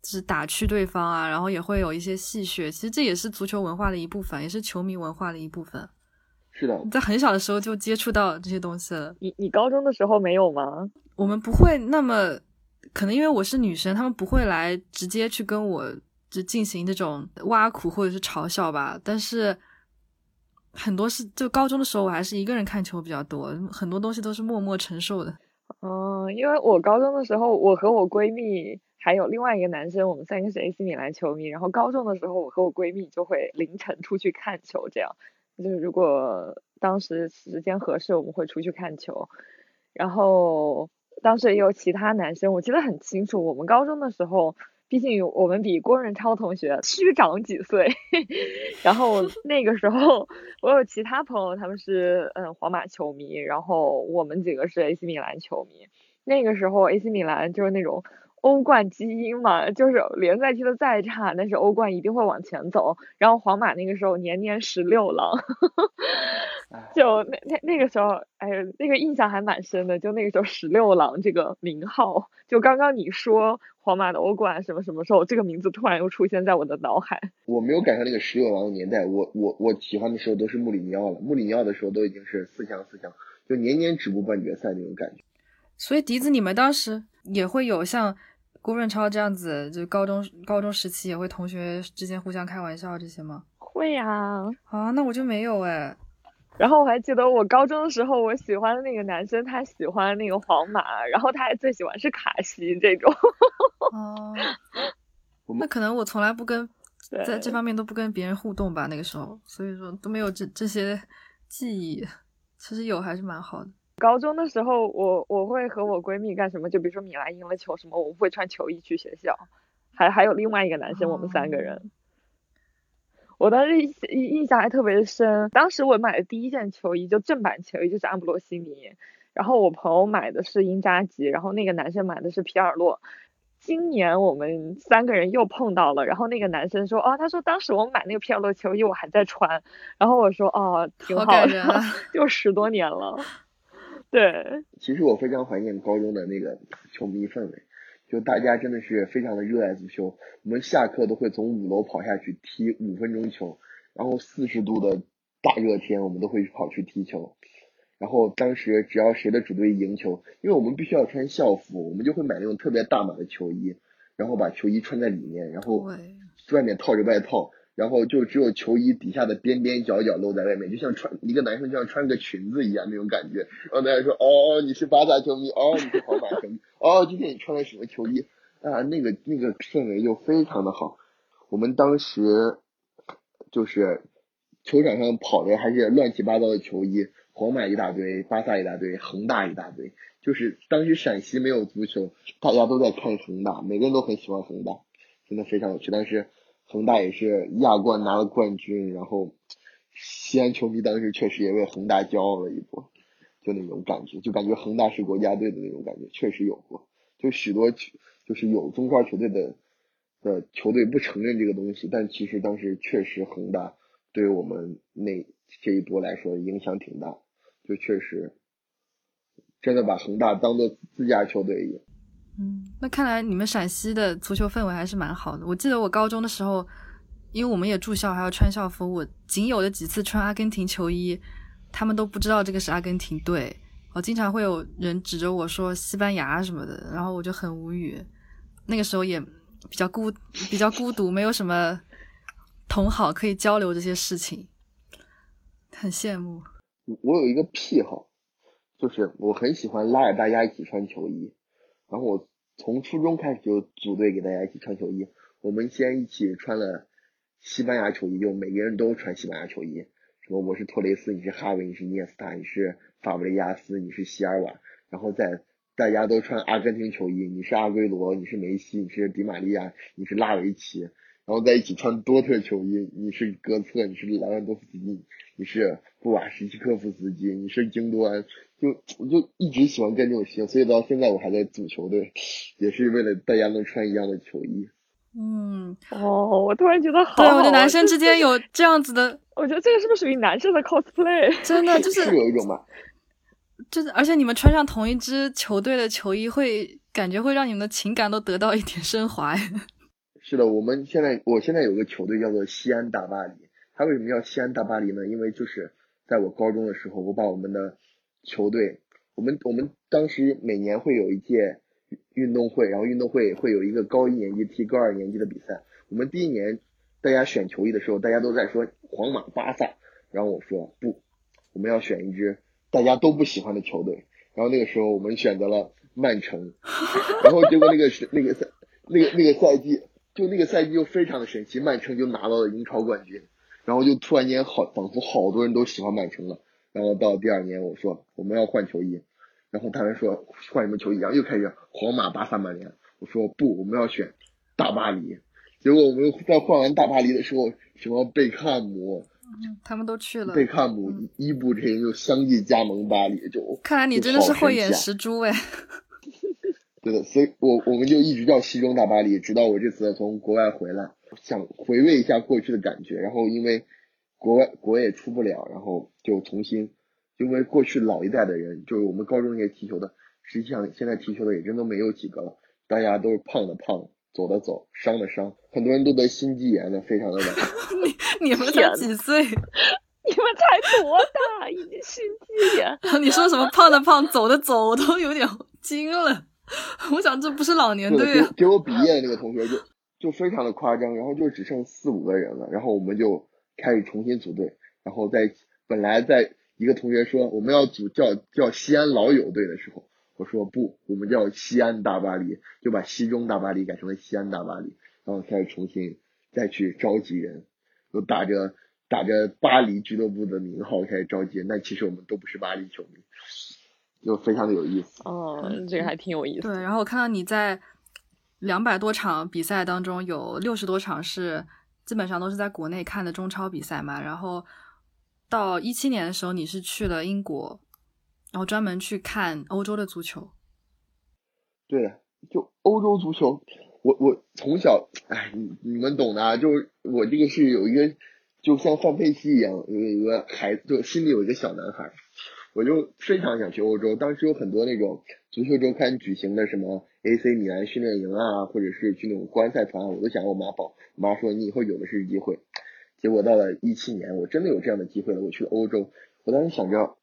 就是打趣对方啊，然后也会有一些戏谑。其实这也是足球文化的一部分，也是球迷文化的一部分。
是的，
在很小的时候就接触到这些东西了。
你你高中的时候没有吗？
我们不会那么，可能因为我是女生，他们不会来直接去跟我就进行这种挖苦或者是嘲笑吧。但是很多是就高中的时候，我还是一个人看球比较多，很多东西都是默默承受的。
嗯，因为我高中的时候，我和我闺蜜还有另外一个男生，我们三个是 AC 米兰球迷。然后高中的时候，我和我闺蜜就会凌晨出去看球，这样就是如果当时时间合适，我们会出去看球。然后当时也有其他男生，我记得很清楚，我们高中的时候。毕竟我们比郭润超同学虚长几岁，然后那个时候我有其他朋友，他们是嗯皇马球迷，然后我们几个是 AC 米兰球迷。那个时候 AC 米兰就是那种。欧冠基因嘛，就是联赛踢的再差，但是欧冠一定会往前走。然后皇马那个时候年年十六郎，就那那那个时候，哎呀，那个印象还蛮深的。就那个时候十六郎这个名号，就刚刚你说皇马的欧冠什么什么时候，这个名字突然又出现在我的脑海。
我没有赶上那个十六郎的年代，我我我喜欢的时候都是穆里尼奥了。穆里尼奥的时候都已经是四强四强，就年年止步半决赛那种感觉。
所以笛子，你们当时也会有像。郭润超这样子，就高中高中时期也会同学之间互相开玩笑这些吗？
会呀。
啊，那我就没有哎。
然后我还记得我高中的时候，我喜欢的那个男生，他喜欢那个皇马，然后他还最喜欢是卡西这种。
哦。那可能我从来不跟 在这方面都不跟别人互动吧，那个时候，所以说都没有这这些记忆。其实有还是蛮好的。
高中的时候，我我会和我闺蜜干什么？就比如说米兰赢了球什么，我们会穿球衣去学校。还还有另外一个男生，我们三个人。我当时印印象还特别深。当时我买的第一件球衣就正版球衣就是安布罗西尼，然后我朋友买的是因扎吉，然后那个男生买的是皮尔洛。今年我们三个人又碰到了，然后那个男生说：“哦，他说当时我买那个皮尔洛球衣我还在穿。”然后我说：“哦，挺好的，就十多年了。”对，
其实我非常怀念高中的那个球迷氛围，就大家真的是非常的热爱足球。我们下课都会从五楼跑下去踢五分钟球，然后四十度的大热天，我们都会跑去踢球。然后当时只要谁的主队赢球，因为我们必须要穿校服，我们就会买那种特别大码的球衣，然后把球衣穿在里面，然后外面套着外套。然后就只有球衣底下的边边角角露在外面，就像穿一个男生就像穿个裙子一样那种感觉。然后大家说：“哦，你是巴萨球迷，哦，你是皇马球迷，哦，今天你穿了什么球衣？”啊，那个那个氛围就非常的好。我们当时就是球场上跑的还是乱七八糟的球衣，皇马一大堆，巴萨一大堆，恒大一大堆。就是当时陕西没有足球，大家都在看恒大，每个人都很喜欢恒大，真的非常有趣。但是。恒大也是亚冠拿了冠军，然后西安球迷当时确实也为恒大骄傲了一波，就那种感觉，就感觉恒大是国家队的那种感觉，确实有过。就许多就是有中超球队的的球队不承认这个东西，但其实当时确实恒大对我们那这一波来说影响挺大，就确实真的把恒大当做自家球队一样。
嗯，那看来你们陕西的足球氛围还是蛮好的。我记得我高中的时候，因为我们也住校，还要穿校服，我仅有的几次穿阿根廷球衣，他们都不知道这个是阿根廷队。我经常会有人指着我说西班牙什么的，然后我就很无语。那个时候也比较孤，比较孤独，没有什么同好可以交流这些事情，很羡慕。
我有一个癖好，就是我很喜欢拉着大家一起穿球衣。然后我从初中开始就组队给大家一起穿球衣。我们先一起穿了西班牙球衣，就每个人都穿西班牙球衣。什么我是托雷斯，你是哈维，你是涅斯塔，你是法布雷加斯，你是席尔瓦。然后在大家都穿阿根廷球衣，你是阿圭罗，你是梅西，你是迪玛利亚，你是拉维奇。然后在一起穿多特球衣，你是格策，你是莱万多夫斯基，你是布瓦什奇科夫斯基，你是京多安。就我就一直喜欢跟这种型，所以到现在我还在组球队，也是为了大家能穿一样的球衣。
嗯，
哦，我突然觉得好。
对，我觉得男生之间有这样子的，
我觉得这个是不是属于男生的 cosplay？
真的就是
是有一种吧，
就是而且你们穿上同一支球队的球衣，会感觉会让你们的情感都得到一点升华。
是的，我们现在我现在有个球队叫做西安大巴黎，它为什么叫西安大巴黎呢？因为就是在我高中的时候，我把我们的球队，我们我们当时每年会有一届运动会，然后运动会会有一个高一年级踢高二年级的比赛。我们第一年大家选球衣的时候，大家都在说皇马、巴萨，然后我说不，我们要选一支大家都不喜欢的球队。然后那个时候我们选择了曼城，然后结果那个是那个赛那个那个赛季，就那个赛季就非常的神奇，曼城就拿到了英超冠军，然后就突然间好仿佛好多人都喜欢曼城了。然后到第二年，我说我们要换球衣，然后他们说换什么球衣，然后又开始皇马、巴萨、曼联。我说不，我们要选大巴黎。结果我们在换完大巴黎的时候，什么贝克汉姆，
他们都去了。
贝克汉姆、伊布这些人就相继加盟巴黎，就
看来你真的是慧眼识珠哎。
对的，所以我我们就一直叫西装大巴黎，直到我这次从国外回来，想回味一下过去的感觉。然后因为。国外国也出不了，然后就重新，因为过去老一代的人，就是我们高中那些踢球的，实际上现在踢球的也真都没有几个了，大家都是胖的胖，走的走，伤的伤，很多人都得心肌炎的，非常的晚。
你你们才几岁？
你们才多大？已经心肌炎？
你说什么胖的胖，走的走，我都有点惊了。我想这不是老年队啊。
给我毕业的那个同学就就非常的夸张，然后就只剩四五个人了，然后我们就。开始重新组队，然后在本来在一个同学说我们要组叫叫西安老友队的时候，我说不，我们叫西安大巴黎，就把西中大巴黎改成了西安大巴黎，然后开始重新再去召集人，就打着打着巴黎俱乐部的名号开始召集人，但其实我们都不是巴黎球迷，就非常的有意思。
哦，这个还挺有意思。
对，然后我看到你在两百多场比赛当中有六十多场是。基本上都是在国内看的中超比赛嘛，然后到一七年的时候，你是去了英国，然后专门去看欧洲的足球。
对，就欧洲足球，我我从小，哎，你你们懂的，啊，就是我这个是有一个，就像范佩西一样，有一个孩子，就心里有一个小男孩，我就非常想去欧洲。当时有很多那种足球周刊举行的什么。A.C. 米兰训练营啊，或者是去那种观赛团，我都想我妈报。我妈说你以后有的是机会。结果到了一七年，我真的有这样的机会了。我去了欧洲，我当时想着，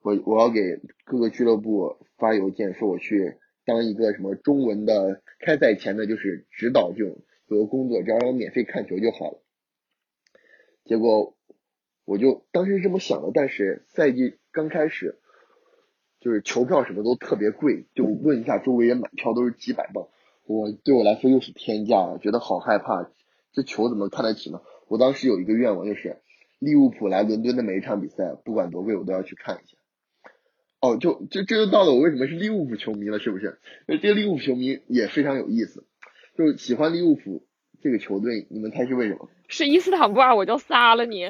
我我要给各个俱乐部发邮件，说我去当一个什么中文的开赛前的，就是指导这种有个工作，只要让我免费看球就好了。结果我就当时是这么想的，但是赛季刚开始。就是球票什么都特别贵，就问一下周围人买票都是几百磅，我对我来说又是天价，觉得好害怕。这球怎么看得起呢？我当时有一个愿望，就是利物浦来伦敦的每一场比赛，不管多贵，我都要去看一下。哦，就就这就到了我为什么是利物浦球迷了，是不是？那这个利物浦球迷也非常有意思，就是喜欢利物浦这个球队，你们猜是为什么？
是伊斯坦布尔，我就杀了你。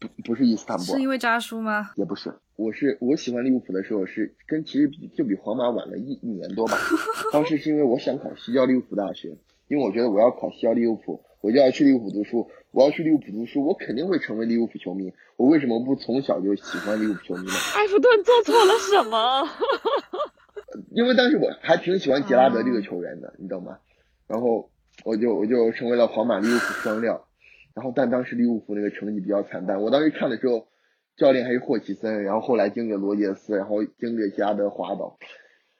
不不是伊斯坦布尔，
是因为扎叔吗？
也不是，我是我喜欢利物浦的时候是跟其实比就比皇马晚了一一年多吧。当时是因为我想考西交利物浦大学，因为我觉得我要考西交利物浦，我就要去利物浦读书。我要去利物浦读书，我肯定会成为利物浦球迷。我为什么不从小就喜欢利物浦球迷呢？
埃弗顿做错了什么？
因为当时我还挺喜欢杰拉德这个球员的，你知道吗？然后我就我就成为了皇马利物浦双料。然后但当时利物浦那个成绩比较惨淡，我当时看的时候，教练还是霍奇森，然后后来经历了罗杰斯，然后经历杰拉德滑倒。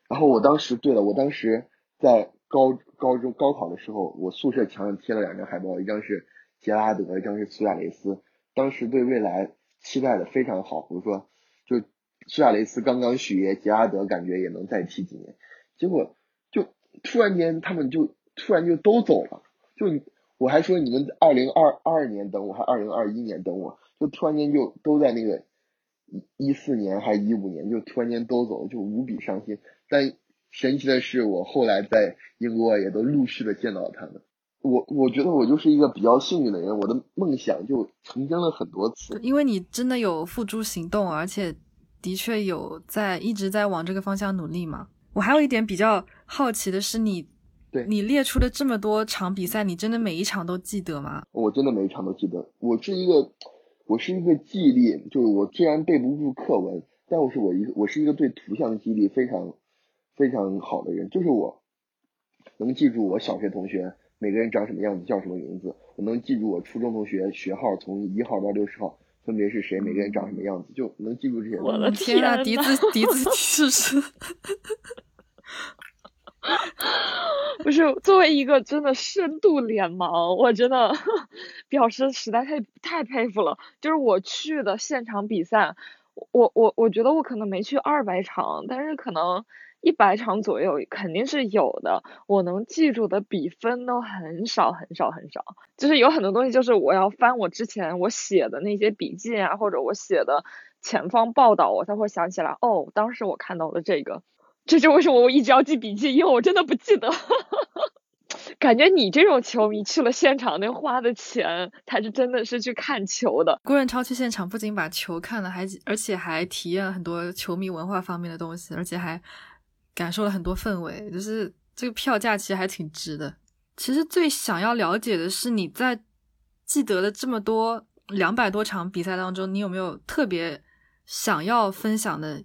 然后我当时，对了，我当时在高高中高考的时候，我宿舍墙上贴了两张海报，一张是。杰拉德，一张是苏亚雷斯，当时对未来期待的非常好。比如说，就苏亚雷斯刚刚续约，杰拉德感觉也能再踢几年。结果就突然间他们就突然就都走了。就我还说你们二零二二年等我，还二零二一年等我，就突然间就都在那个一四年还一五年就突然间都走，就无比伤心。但神奇的是，我后来在英国也都陆续的见到他们。我我觉得我就是一个比较幸运的人，我的梦想就成真了很多次。
因为你真的有付诸行动，而且的确有在一直在往这个方向努力嘛。我还有一点比较好奇的是，你
对
你列出了这么多场比赛，你真的每一场都记得吗？
我真的每一场都记得。我是一个我是一个记忆力，就是我虽然背不住课文，但我是我一个我是一个对图像记忆力非常非常好的人，就是我能记住我小学同学。每个人长什么样子，叫什么名字？我能记住我初中同学学号从一号到六十号分别是谁，每个人长什么样子，就能记住这些。
我的
天
啊，
笛子笛子是是。
不是作为一个真的深度脸盲，我真的 表示实在太太佩服了。就是我去的现场比赛，我我我觉得我可能没去二百场，但是可能。一百场左右肯定是有的，我能记住的比分都很少很少很少，就是有很多东西就是我要翻我之前我写的那些笔记啊，或者我写的前方报道，我才会想起来，哦，当时我看到了这个，这是为什么我一直要记笔记，因为我真的不记得。感觉你这种球迷去了现场，那花的钱才是真的是去看球的。
郭润超去现场不仅把球看了，还而且还体验了很多球迷文化方面的东西，而且还。感受了很多氛围，就是这个票价其实还挺值的。其实最想要了解的是，你在记得了这么多两百多场比赛当中，你有没有特别想要分享的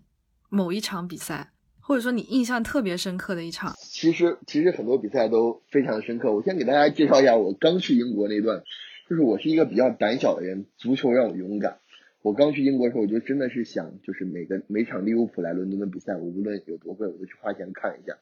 某一场比赛，或者说你印象特别深刻的一场？
其实其实很多比赛都非常深刻。我先给大家介绍一下我刚去英国那段，就是我是一个比较胆小的人，足球让我勇敢。我刚去英国的时候，我就真的是想，就是每个每场利物浦来伦敦的比赛，我无论有多贵，我都去花钱看一下。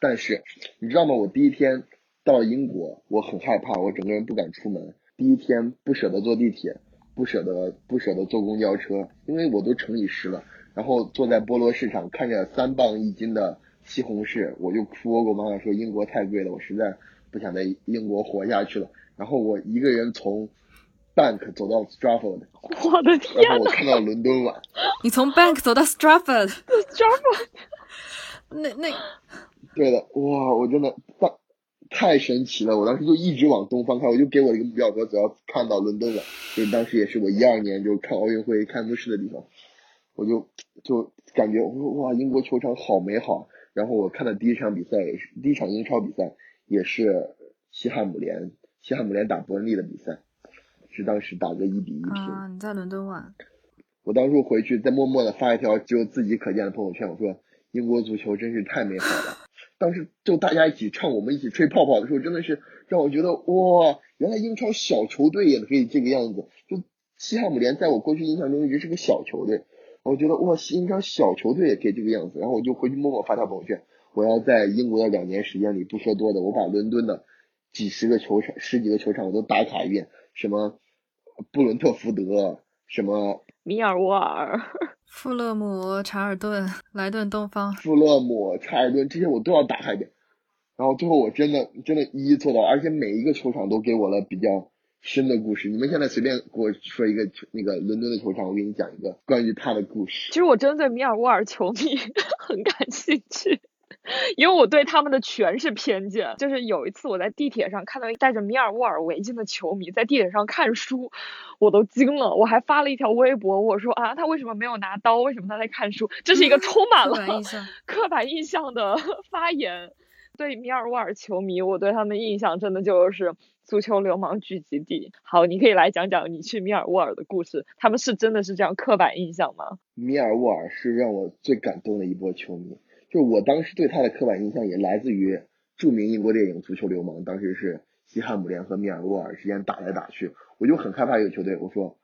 但是你知道吗？我第一天到英国，我很害怕，我整个人不敢出门。第一天不舍得坐地铁，不舍得不舍得坐公交车，因为我都乘以十了。然后坐在菠萝市场，看着三磅一斤的西红柿，我就哭。我跟我妈妈说，英国太贵了，我实在不想在英国活下去了。然后我一个人从。Bank 走到 Stratford，
我的天
然后我看到伦敦碗。
你从 Bank 走到
Stratford，Stratford，
那 那，
对的，哇，我真的太太神奇了！我当时就一直往东方看，我就给我一个目标，说只要看到伦敦碗，就当时也是我一二年就看奥运会开幕式的地方，我就就感觉我说哇，英国球场好美好。然后我看的第一场比赛也是第一场英超比赛，也是西汉姆联，西汉姆联打伯恩利的比赛。是当时打个一比一平。
啊，你在伦敦玩？
我当初回去再默默的发一条只有自己可见的朋友圈，我说英国足球真是太美好了。当时就大家一起唱，我们一起吹泡泡的时候，真的是让我觉得哇，原来英超小球队也可以这个样子。就西汉姆联在我过去印象中一直是个小球队，我觉得哇，新疆小球队也可以这个样子。然后我就回去默默发条朋友圈，我要在英国的两年时间里不说多的，我把伦敦的几十个球场、十几个球场我都打卡一遍，什么。布伦特福德，什么
米尔沃尔、
富勒姆、查尔顿、莱顿东方、
富勒姆、查尔顿这些我都要打卡一遍，然后最后我真的真的一一做到，而且每一个球场都给我了比较深的故事。你们现在随便给我说一个那个伦敦的球场，我给你讲一个关于他的故事。
其实我真的对米尔沃尔球迷 很感兴趣。因为我对他们的全是偏见，就是有一次我在地铁上看到戴着米尔沃尔围巾的球迷在地铁上看书，我都惊了。我还发了一条微博，我说啊，他为什么没有拿刀？为什么他在看书？这是一个 充满了 刻板印象的发言。对米尔沃尔球迷，我对他们印象真的就是足球流氓聚集地。好，你可以来讲讲你去米尔沃尔的故事。他们是真的是这样刻板印象吗？
米尔沃尔是让我最感动的一波球迷，就我当时对他的刻板印象也来自于著名英国电影《足球流氓》，当时是西汉姆联和米尔沃尔之间打来打去，我就很害怕这个球队。我说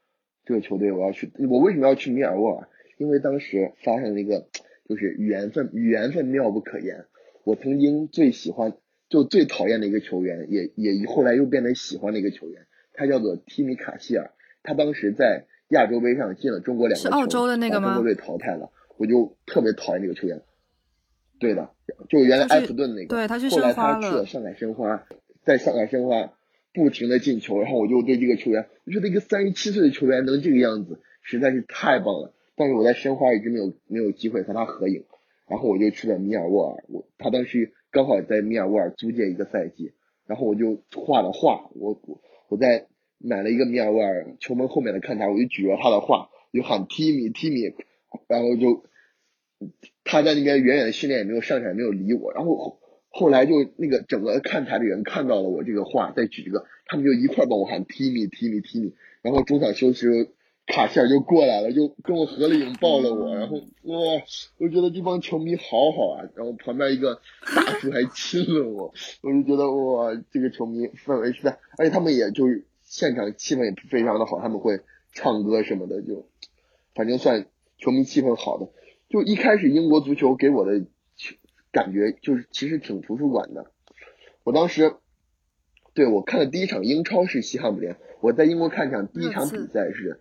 这个球队我要去，我为什么要去米尔沃尔？因为当时发生了一个就是缘分，缘分妙不可言。我曾经最喜欢就最讨厌的一个球员，也也后来又变得喜欢的一个球员，他叫做提米卡希尔。他当时在亚洲杯上进了中国两个球，
澳洲的那个
吗？中国队淘汰了，我就特别讨厌这个球员。对的，就原来埃弗顿那个，
对他去
后来他去了上海申花，在上海申花不停的进球，然后我就对这个球员，我觉得一个三十七岁的球员能这个样子，实在是太棒了。但是我在申花一直没有没有机会和他合影。然后我就去了米尔沃尔，我他当时刚好在米尔沃尔租借一个赛季，然后我就画了画，我我在买了一个米尔沃尔球门后面的看台，我就举着他的画，就喊 Timmy Timmy，然后就他在那边远远的训练也没有上场也，没有理我，然后后来就那个整个看台的人看到了我这个画，再举一个，他们就一块帮我喊 Timmy Timmy Timmy，然后中场休息。希尔就过来了，就跟我合了影，抱了我，然后哇，我觉得这帮球迷好好啊，然后旁边一个大叔还亲了我，我就觉得哇，这个球迷氛围实在，而且他们也就是现场气氛也非常的好，他们会唱歌什么的，就反正算球迷气氛好的。就一开始英国足球给我的感觉就是其实挺图书馆的，我当时对我看的第一场英超是西汉姆联，我在英国看场第一场比赛是。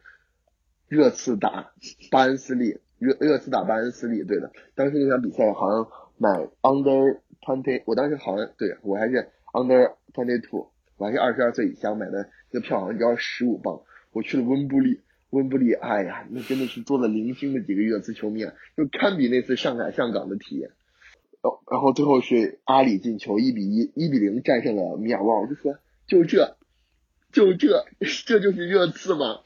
热刺打巴恩斯利，热热刺打巴恩斯利，对的。当时那场比赛好像买 under twenty，我当时好像对我还是 under twenty two，我还是二十二岁以下买的，那个票好像只要十五磅。我去了温布利，温布利，哎呀，那真的是做了零星的几个热刺球迷，啊，就堪比那次上海上港的体验。然然后最后是阿里进球，一比一，一比零战胜了米尔沃。我就说，就这，就这，这就是热刺吗？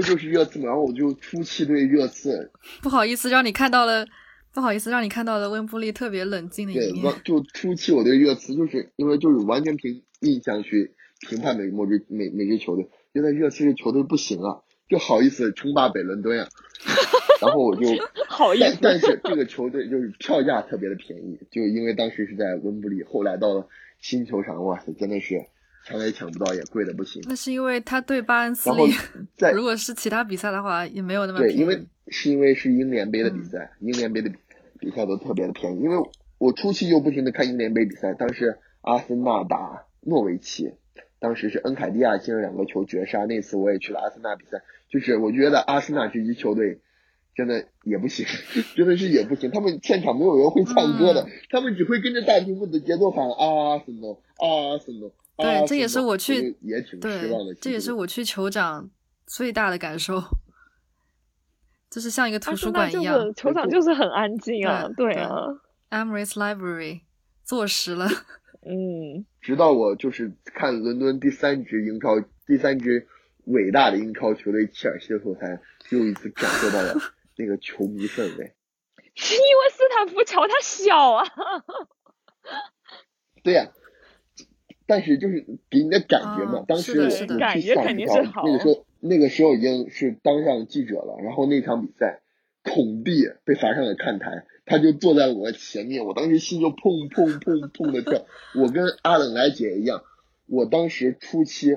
这就是热刺嘛，然后我就初期对热刺。
不好意思，让你看到了，不好意思，让你看到了温布利特别冷静的一面。
对，就初期我对热刺，就是因为就是完全凭印象去评判每每支每每支球队，觉得热刺这球队不行啊，就好意思称霸北伦敦啊。然后我就
好意思，
但是这个球队就是票价特别的便宜，就因为当时是在温布利，后来到了新球场，哇塞，真的是。抢也抢不到，也贵的不行。
那是因为他对巴恩斯利，如果是其他比赛的话，也没有那么
对，因为是因为是英联杯的比赛，英联杯的比赛都特别的便宜。因为我初期就不停的看英联杯比赛，当时阿森纳打诺维奇，当时是恩凯蒂亚进了两个球绝杀，那次我也去了阿森纳比赛，就是我觉得阿森纳这支球队真的也不行，真的是也不行。他们现场没有人会唱歌的，他们只会跟着大屏幕的节奏喊阿森纳，阿森纳。
对，这也是我去，
也挺
失望的。这也是我去酋长最大的感受，就是像一个图书馆一样，
酋长就是很安静啊，对啊。
Emirates Library 坐实了，
嗯。
直到我就是看伦敦第三支英超，第三支伟大的英超球队切尔西的时候，才又一次感受到了 那个球迷氛围。
是因为斯坦福桥它小啊。
对呀。但是就是给你的感觉嘛，当时我
去感觉肯定是好。
那个时候那个时候已经是当上记者了，然后那场比赛，孔蒂被罚上了看台，他就坐在我前面，我当时心就砰砰砰砰的跳。我跟阿冷来姐一样，我当时初期，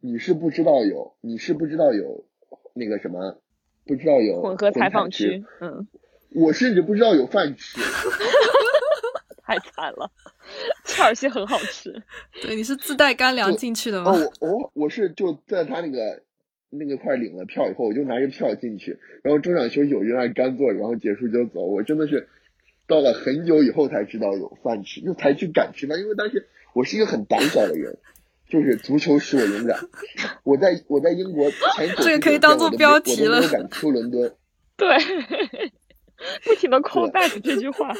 你是不知道有，你是不知道有那个什么，不知道有
混合采访区，嗯，
我甚至不知道有饭吃。
太惨了，切尔西很好吃。
对，你是自带干粮进去的吗？
哦，我我我是就在他那个那个块领了票以后，我就拿着票进去，然后中场休息我就在干坐，然后结束就走。我真的是到了很久以后才知道有饭吃，又才去敢吃饭。因为当时我是一个很胆小的人，就是足球使我勇敢。我在我在英国前九
这个可以当做标题了。
我敢出伦敦。
对，不停的 call back 这句话。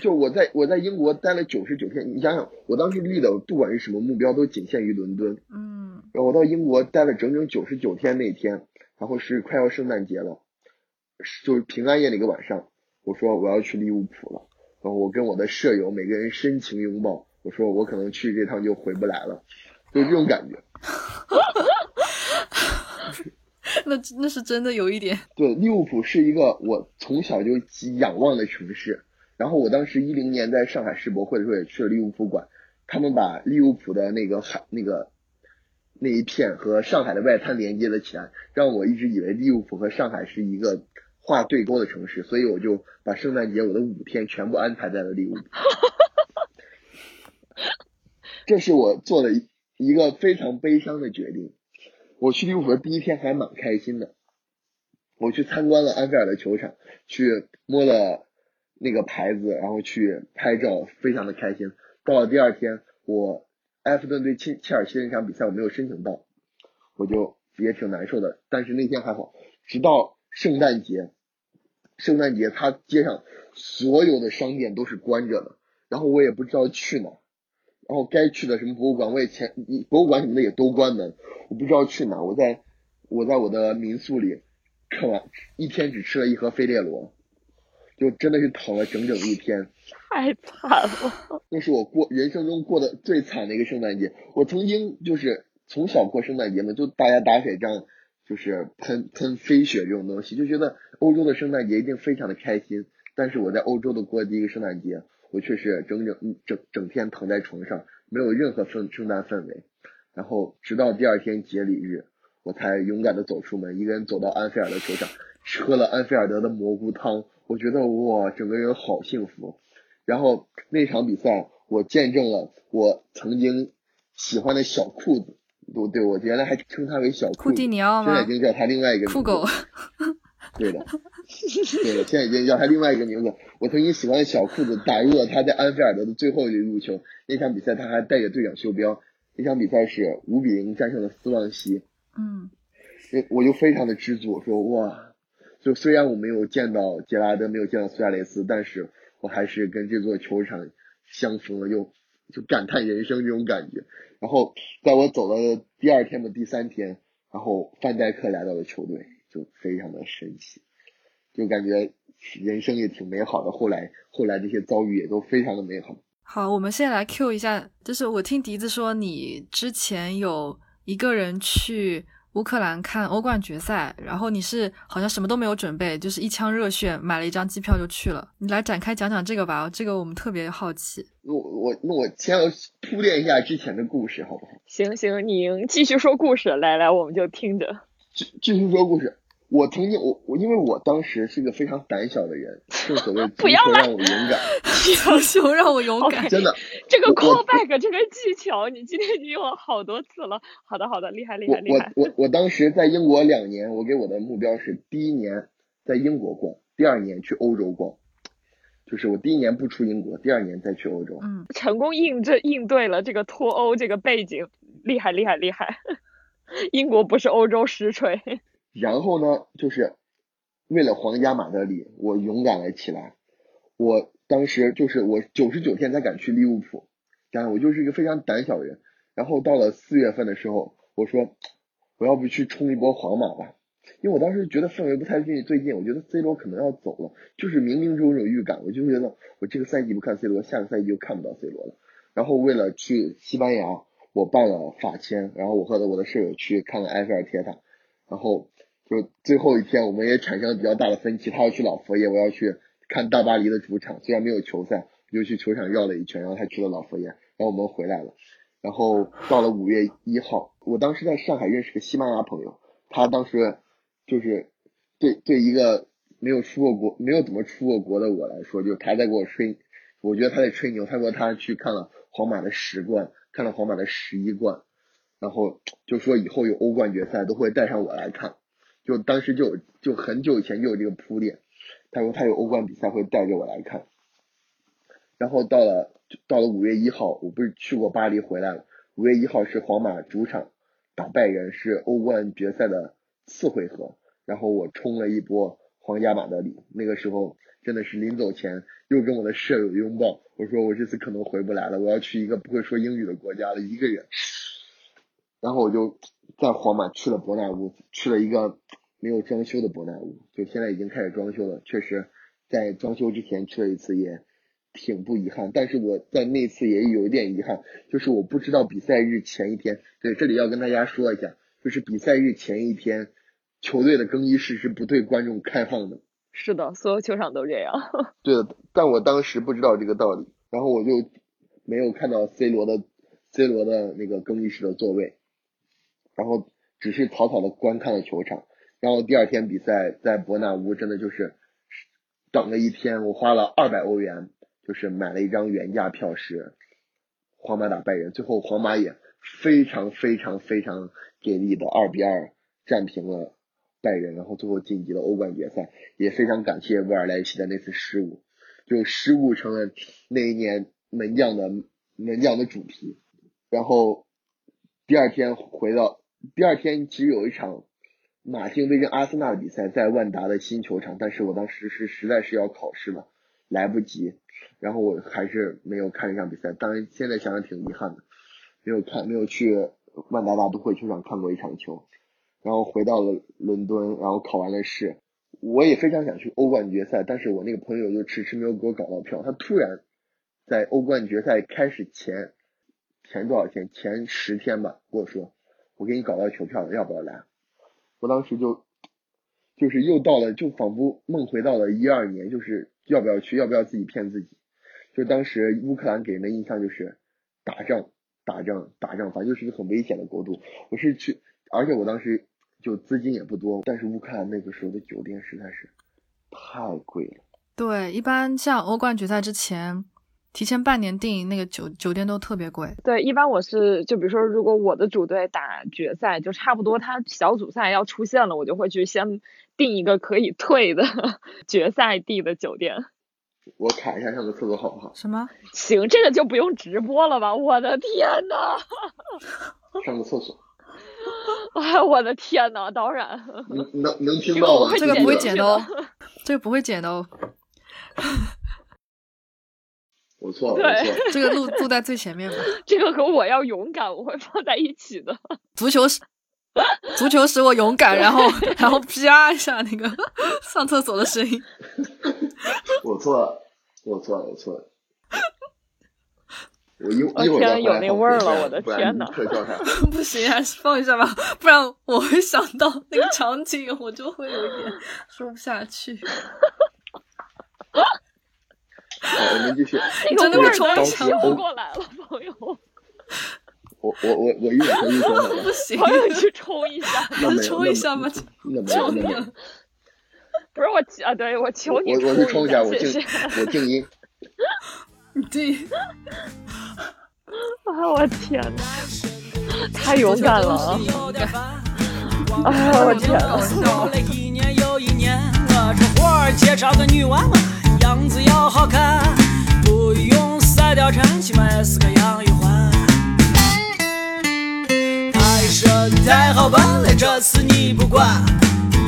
就我在我在英国待了九十九天，你想想，我当时立的不管是什么目标都仅限于伦敦。
嗯。
然后我到英国待了整整九十九天那天，然后是快要圣诞节了，就是平安夜那个晚上，我说我要去利物浦了，然后我跟我的舍友每个人深情拥抱，我说我可能去这趟就回不来了，就这种感觉。
那那是真的有一点。
对，利物浦是一个我从小就仰望的城市。然后我当时一零年在上海世博会的时候也去了利物浦馆，他们把利物浦的那个海那个那一片和上海的外滩连接了起来，让我一直以为利物浦和上海是一个画对勾的城市，所以我就把圣诞节我的五天全部安排在了利物浦。这是我做的一个非常悲伤的决定。我去利物浦的第一天还蛮开心的，我去参观了安菲尔德球场，去摸了那个牌子，然后去拍照，非常的开心。到了第二天，我埃弗顿对切切尔西那场比赛我没有申请到，我就也挺难受的。但是那天还好，直到圣诞节，圣诞节他街上所有的商店都是关着的，然后我也不知道去哪。然后该去的什么博物馆，我也前博物馆什么的也都关门，我不知道去哪。我在我在我的民宿里看完一天只吃了一盒费列罗，就真的是躺了整整一天，
太惨了。
那是我过人生中过的最惨的一个圣诞节。我曾经就是从小过圣诞节嘛，就大家打雪仗，就是喷喷飞雪这种东西，就觉得欧洲的圣诞节一定非常的开心。但是我在欧洲的过第一个圣诞节。我却是整整整整天躺在床上，没有任何圣圣诞氛围。然后直到第二天节礼日，我才勇敢的走出门，一个人走到安菲尔德球场，喝了安菲尔德的蘑菇汤。我觉得哇，整个人好幸福。然后那场比赛，我见证了我曾经喜欢的小裤子，不对，我原来还称他为小
裤蒂尼奥
吗？现在已经叫他另外一个
酷狗。
对的，对的，现在已经叫他另外一个名字。我曾经喜欢的小裤子打入了他在安菲尔德的最后一粒入球。那场比赛他还带着队长袖标。那场比赛是五比零战胜了斯旺西。
嗯，
我就非常的知足，我说哇，就虽然我没有见到杰拉德，没有见到苏亚雷斯，但是我还是跟这座球场相逢了，又就感叹人生这种感觉。然后在我走了第二天的第三天，然后范戴克来到了球队。就非常的神奇，就感觉人生也挺美好的。后来，后来这些遭遇也都非常的美好。
好，我们先来 Q 一下，就是我听笛子说，你之前有一个人去乌克兰看欧冠决赛，然后你是好像什么都没有准备，就是一腔热血买了一张机票就去了。你来展开讲讲这个吧，这个我们特别好奇。
我我那我先要铺垫一下之前的故事，好不好？
行行，你继续说故事，来来，我们就听着。
继继续说故事。我曾经，我我因为我当时是一个非常胆小的人，正所谓 不要让我勇敢，
足球让我勇敢，
真的。
这个 callback 这个技巧，你今天已经用了好多次了。好的，好的，厉害，厉害，厉
害。我我我当时在英国两年，我给我的目标是第一年在英国逛，第二年去欧洲逛，就是我第一年不出英国，第二年再去欧洲。
嗯，
成功应这应对了这个脱欧这个背景，厉害，厉害，厉害。英国不是欧洲实锤。
然后呢，就是为了皇家马德里，我勇敢了起来。我当时就是我九十九天才敢去利物浦，然后我就是一个非常胆小的人。然后到了四月份的时候，我说我要不去冲一波皇马吧，因为我当时觉得氛围不太对最近，我觉得 C 罗可能要走了，就是冥冥中有预感，我就觉得我这个赛季不看 C 罗，下个赛季就看不到 C 罗了。然后为了去西班牙，我办了法签，然后我和我的舍友去看了埃菲尔铁塔，然后。就最后一天，我们也产生了比较大的分歧。他要去老佛爷，我要去看大巴黎的主场。虽然没有球赛，就去球场绕了一圈。然后他去了老佛爷，然后我们回来了。然后到了五月一号，我当时在上海认识个西班牙朋友，他当时就是对对一个没有出过国、没有怎么出过国的我来说，就他在给我吹，我觉得他在吹牛。他说他去看了皇马的十冠，看了皇马的十一冠，然后就说以后有欧冠决赛都会带上我来看。就当时就就很久以前就有这个铺垫，他说他有欧冠比赛会带着我来看，然后到了到了五月一号，我不是去过巴黎回来了，五月一号是皇马主场打拜仁，是欧冠决赛的次回合，然后我冲了一波皇家马德里，那个时候真的是临走前又跟我的舍友拥抱，我说我这次可能回不来了，我要去一个不会说英语的国家了，一个人。然后我就在皇马去了伯纳乌，去了一个没有装修的伯纳乌，就现在已经开始装修了。确实，在装修之前去了一次，也挺不遗憾，但是我在那次也有一点遗憾，就是我不知道比赛日前一天，对，这里要跟大家说一下，就是比赛日前一天，球队的更衣室是不对观众开放的。
是的，所有球场都这样。
对的，但我当时不知道这个道理，然后我就没有看到 C 罗的 C 罗的那个更衣室的座位，然后只是草草的观看了球场。然后第二天比赛在伯纳乌，真的就是等了一天，我花了二百欧元，就是买了一张原价票，是皇马打拜仁，最后皇马也非常非常非常给力的二比二战平了。拜仁，然后最后晋级了欧冠决赛，也非常感谢威尔莱西的那次失误，就失误成了那一年门将的门将的主题。然后第二天回到第二天，其实有一场马竞对阵阿森纳的比赛，在万达的新球场，但是我当时是实在是要考试了，来不及，然后我还是没有看这场比赛。当然现在想想挺遗憾的，没有看，没有去万达大都会球场看过一场球。然后回到了伦敦，然后考完了试，我也非常想去欧冠决赛，但是我那个朋友就迟迟没有给我搞到票。他突然在欧冠决赛开始前前多少天，前十天吧，跟我说我给你搞到球票了，要不要来？我当时就就是又到了，就仿佛梦回到了一二年，就是要不要去，要不要自己骗自己？就当时乌克兰给人的印象就是打仗、打仗、打仗，反正就是一个很危险的国度。我是去，而且我当时。就资金也不多，但是乌克兰那个时候的酒店实在是太贵了。
对，一般像欧冠决赛之前，提前半年订那个酒酒店都特别贵。
对，一般我是就比如说，如果我的主队打决赛，就差不多他小组赛要出现了，我就会去先订一个可以退的 决赛地的酒店。
我卡一下上个厕所好不好？
什么？
行，这个就不用直播了吧？我的天呐！
上个厕所。
哎，我的天呐！当然，
能能能听到
这个不会剪的哦，这个不会剪的哦。
我错了，我错了。
这个录录在最前面吧。
这个和我要勇敢，我会放在一起的。
足球使足球使我勇敢，然后 然后啪一下那个上厕所的声音。
我错了，我错了，我错了。我一
我天，有那味儿了！我的天呐！
不行，还是放一下吧，不然我会想到那个场景，我就会有点说不下去。
好，我们继续。
真的会冲
过来了，朋友。
我我我我一会儿一会儿
不行，
朋友去冲一下，
冲一下吧，
求
你
了。
不是我啊，对我求你
我我去
冲
一下，我静我静音。
对，
啊！我天呐，太勇敢了啊！哎呀，我天呐！样子要好看，不用赛貂蝉，起码是个杨玉环。他说太好办了，这事你不管，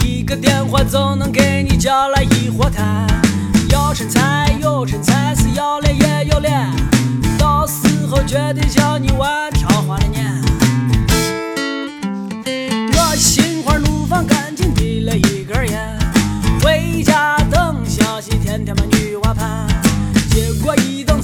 一个电话就能给你叫来一锅汤。要身材有身材，是要脸也有脸，到时候绝对叫你玩挑花的年。我心花怒放，赶紧递了一根烟，回家天天把女娃盼。结果一到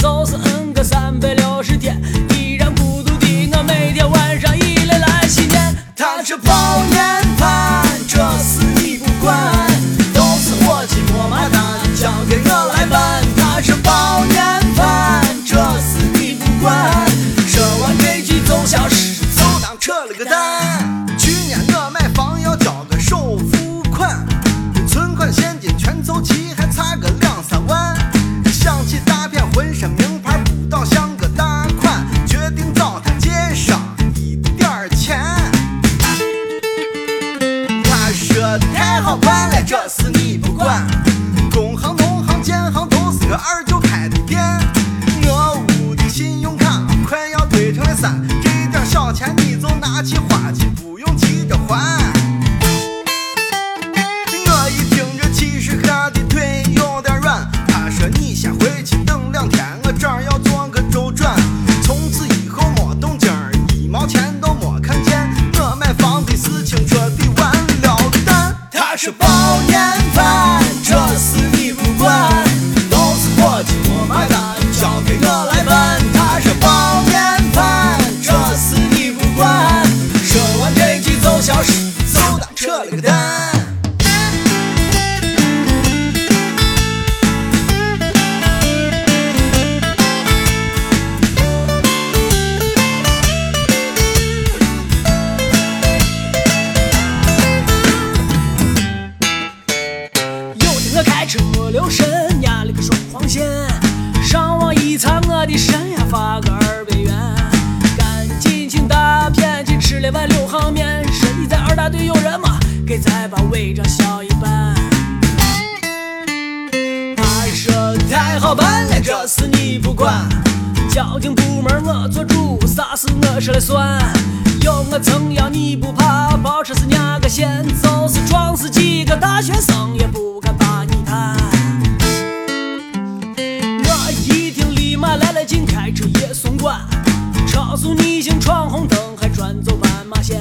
学生也不敢把你抬我一听立马来了劲开车也送管超速逆行闯红灯还转走斑马线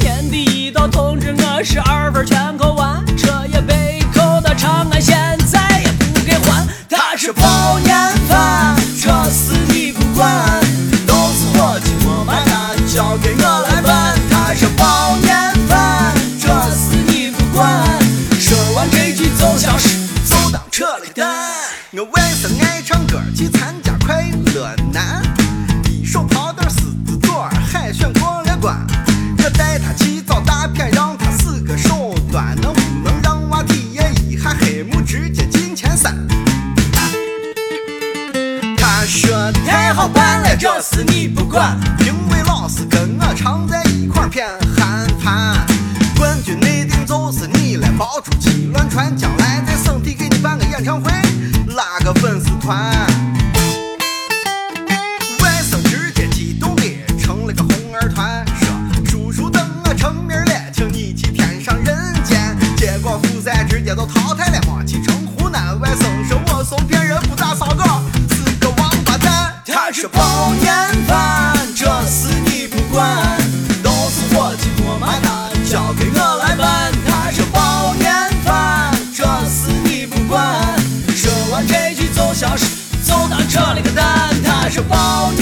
年底一到通知我十二分全扣完车也被扣到长安县再也不给还他是保你就是你不管，
评委老师跟我常在一块儿谝寒谈。冠军内定就是你了，爆出去乱传，将来在省体给你办个演唱会，拉个粉丝团。外甥直接激动的成了个红儿团，说叔叔等我成名了，请你去天上人间。结果复赛直接都淘汰。是
抱。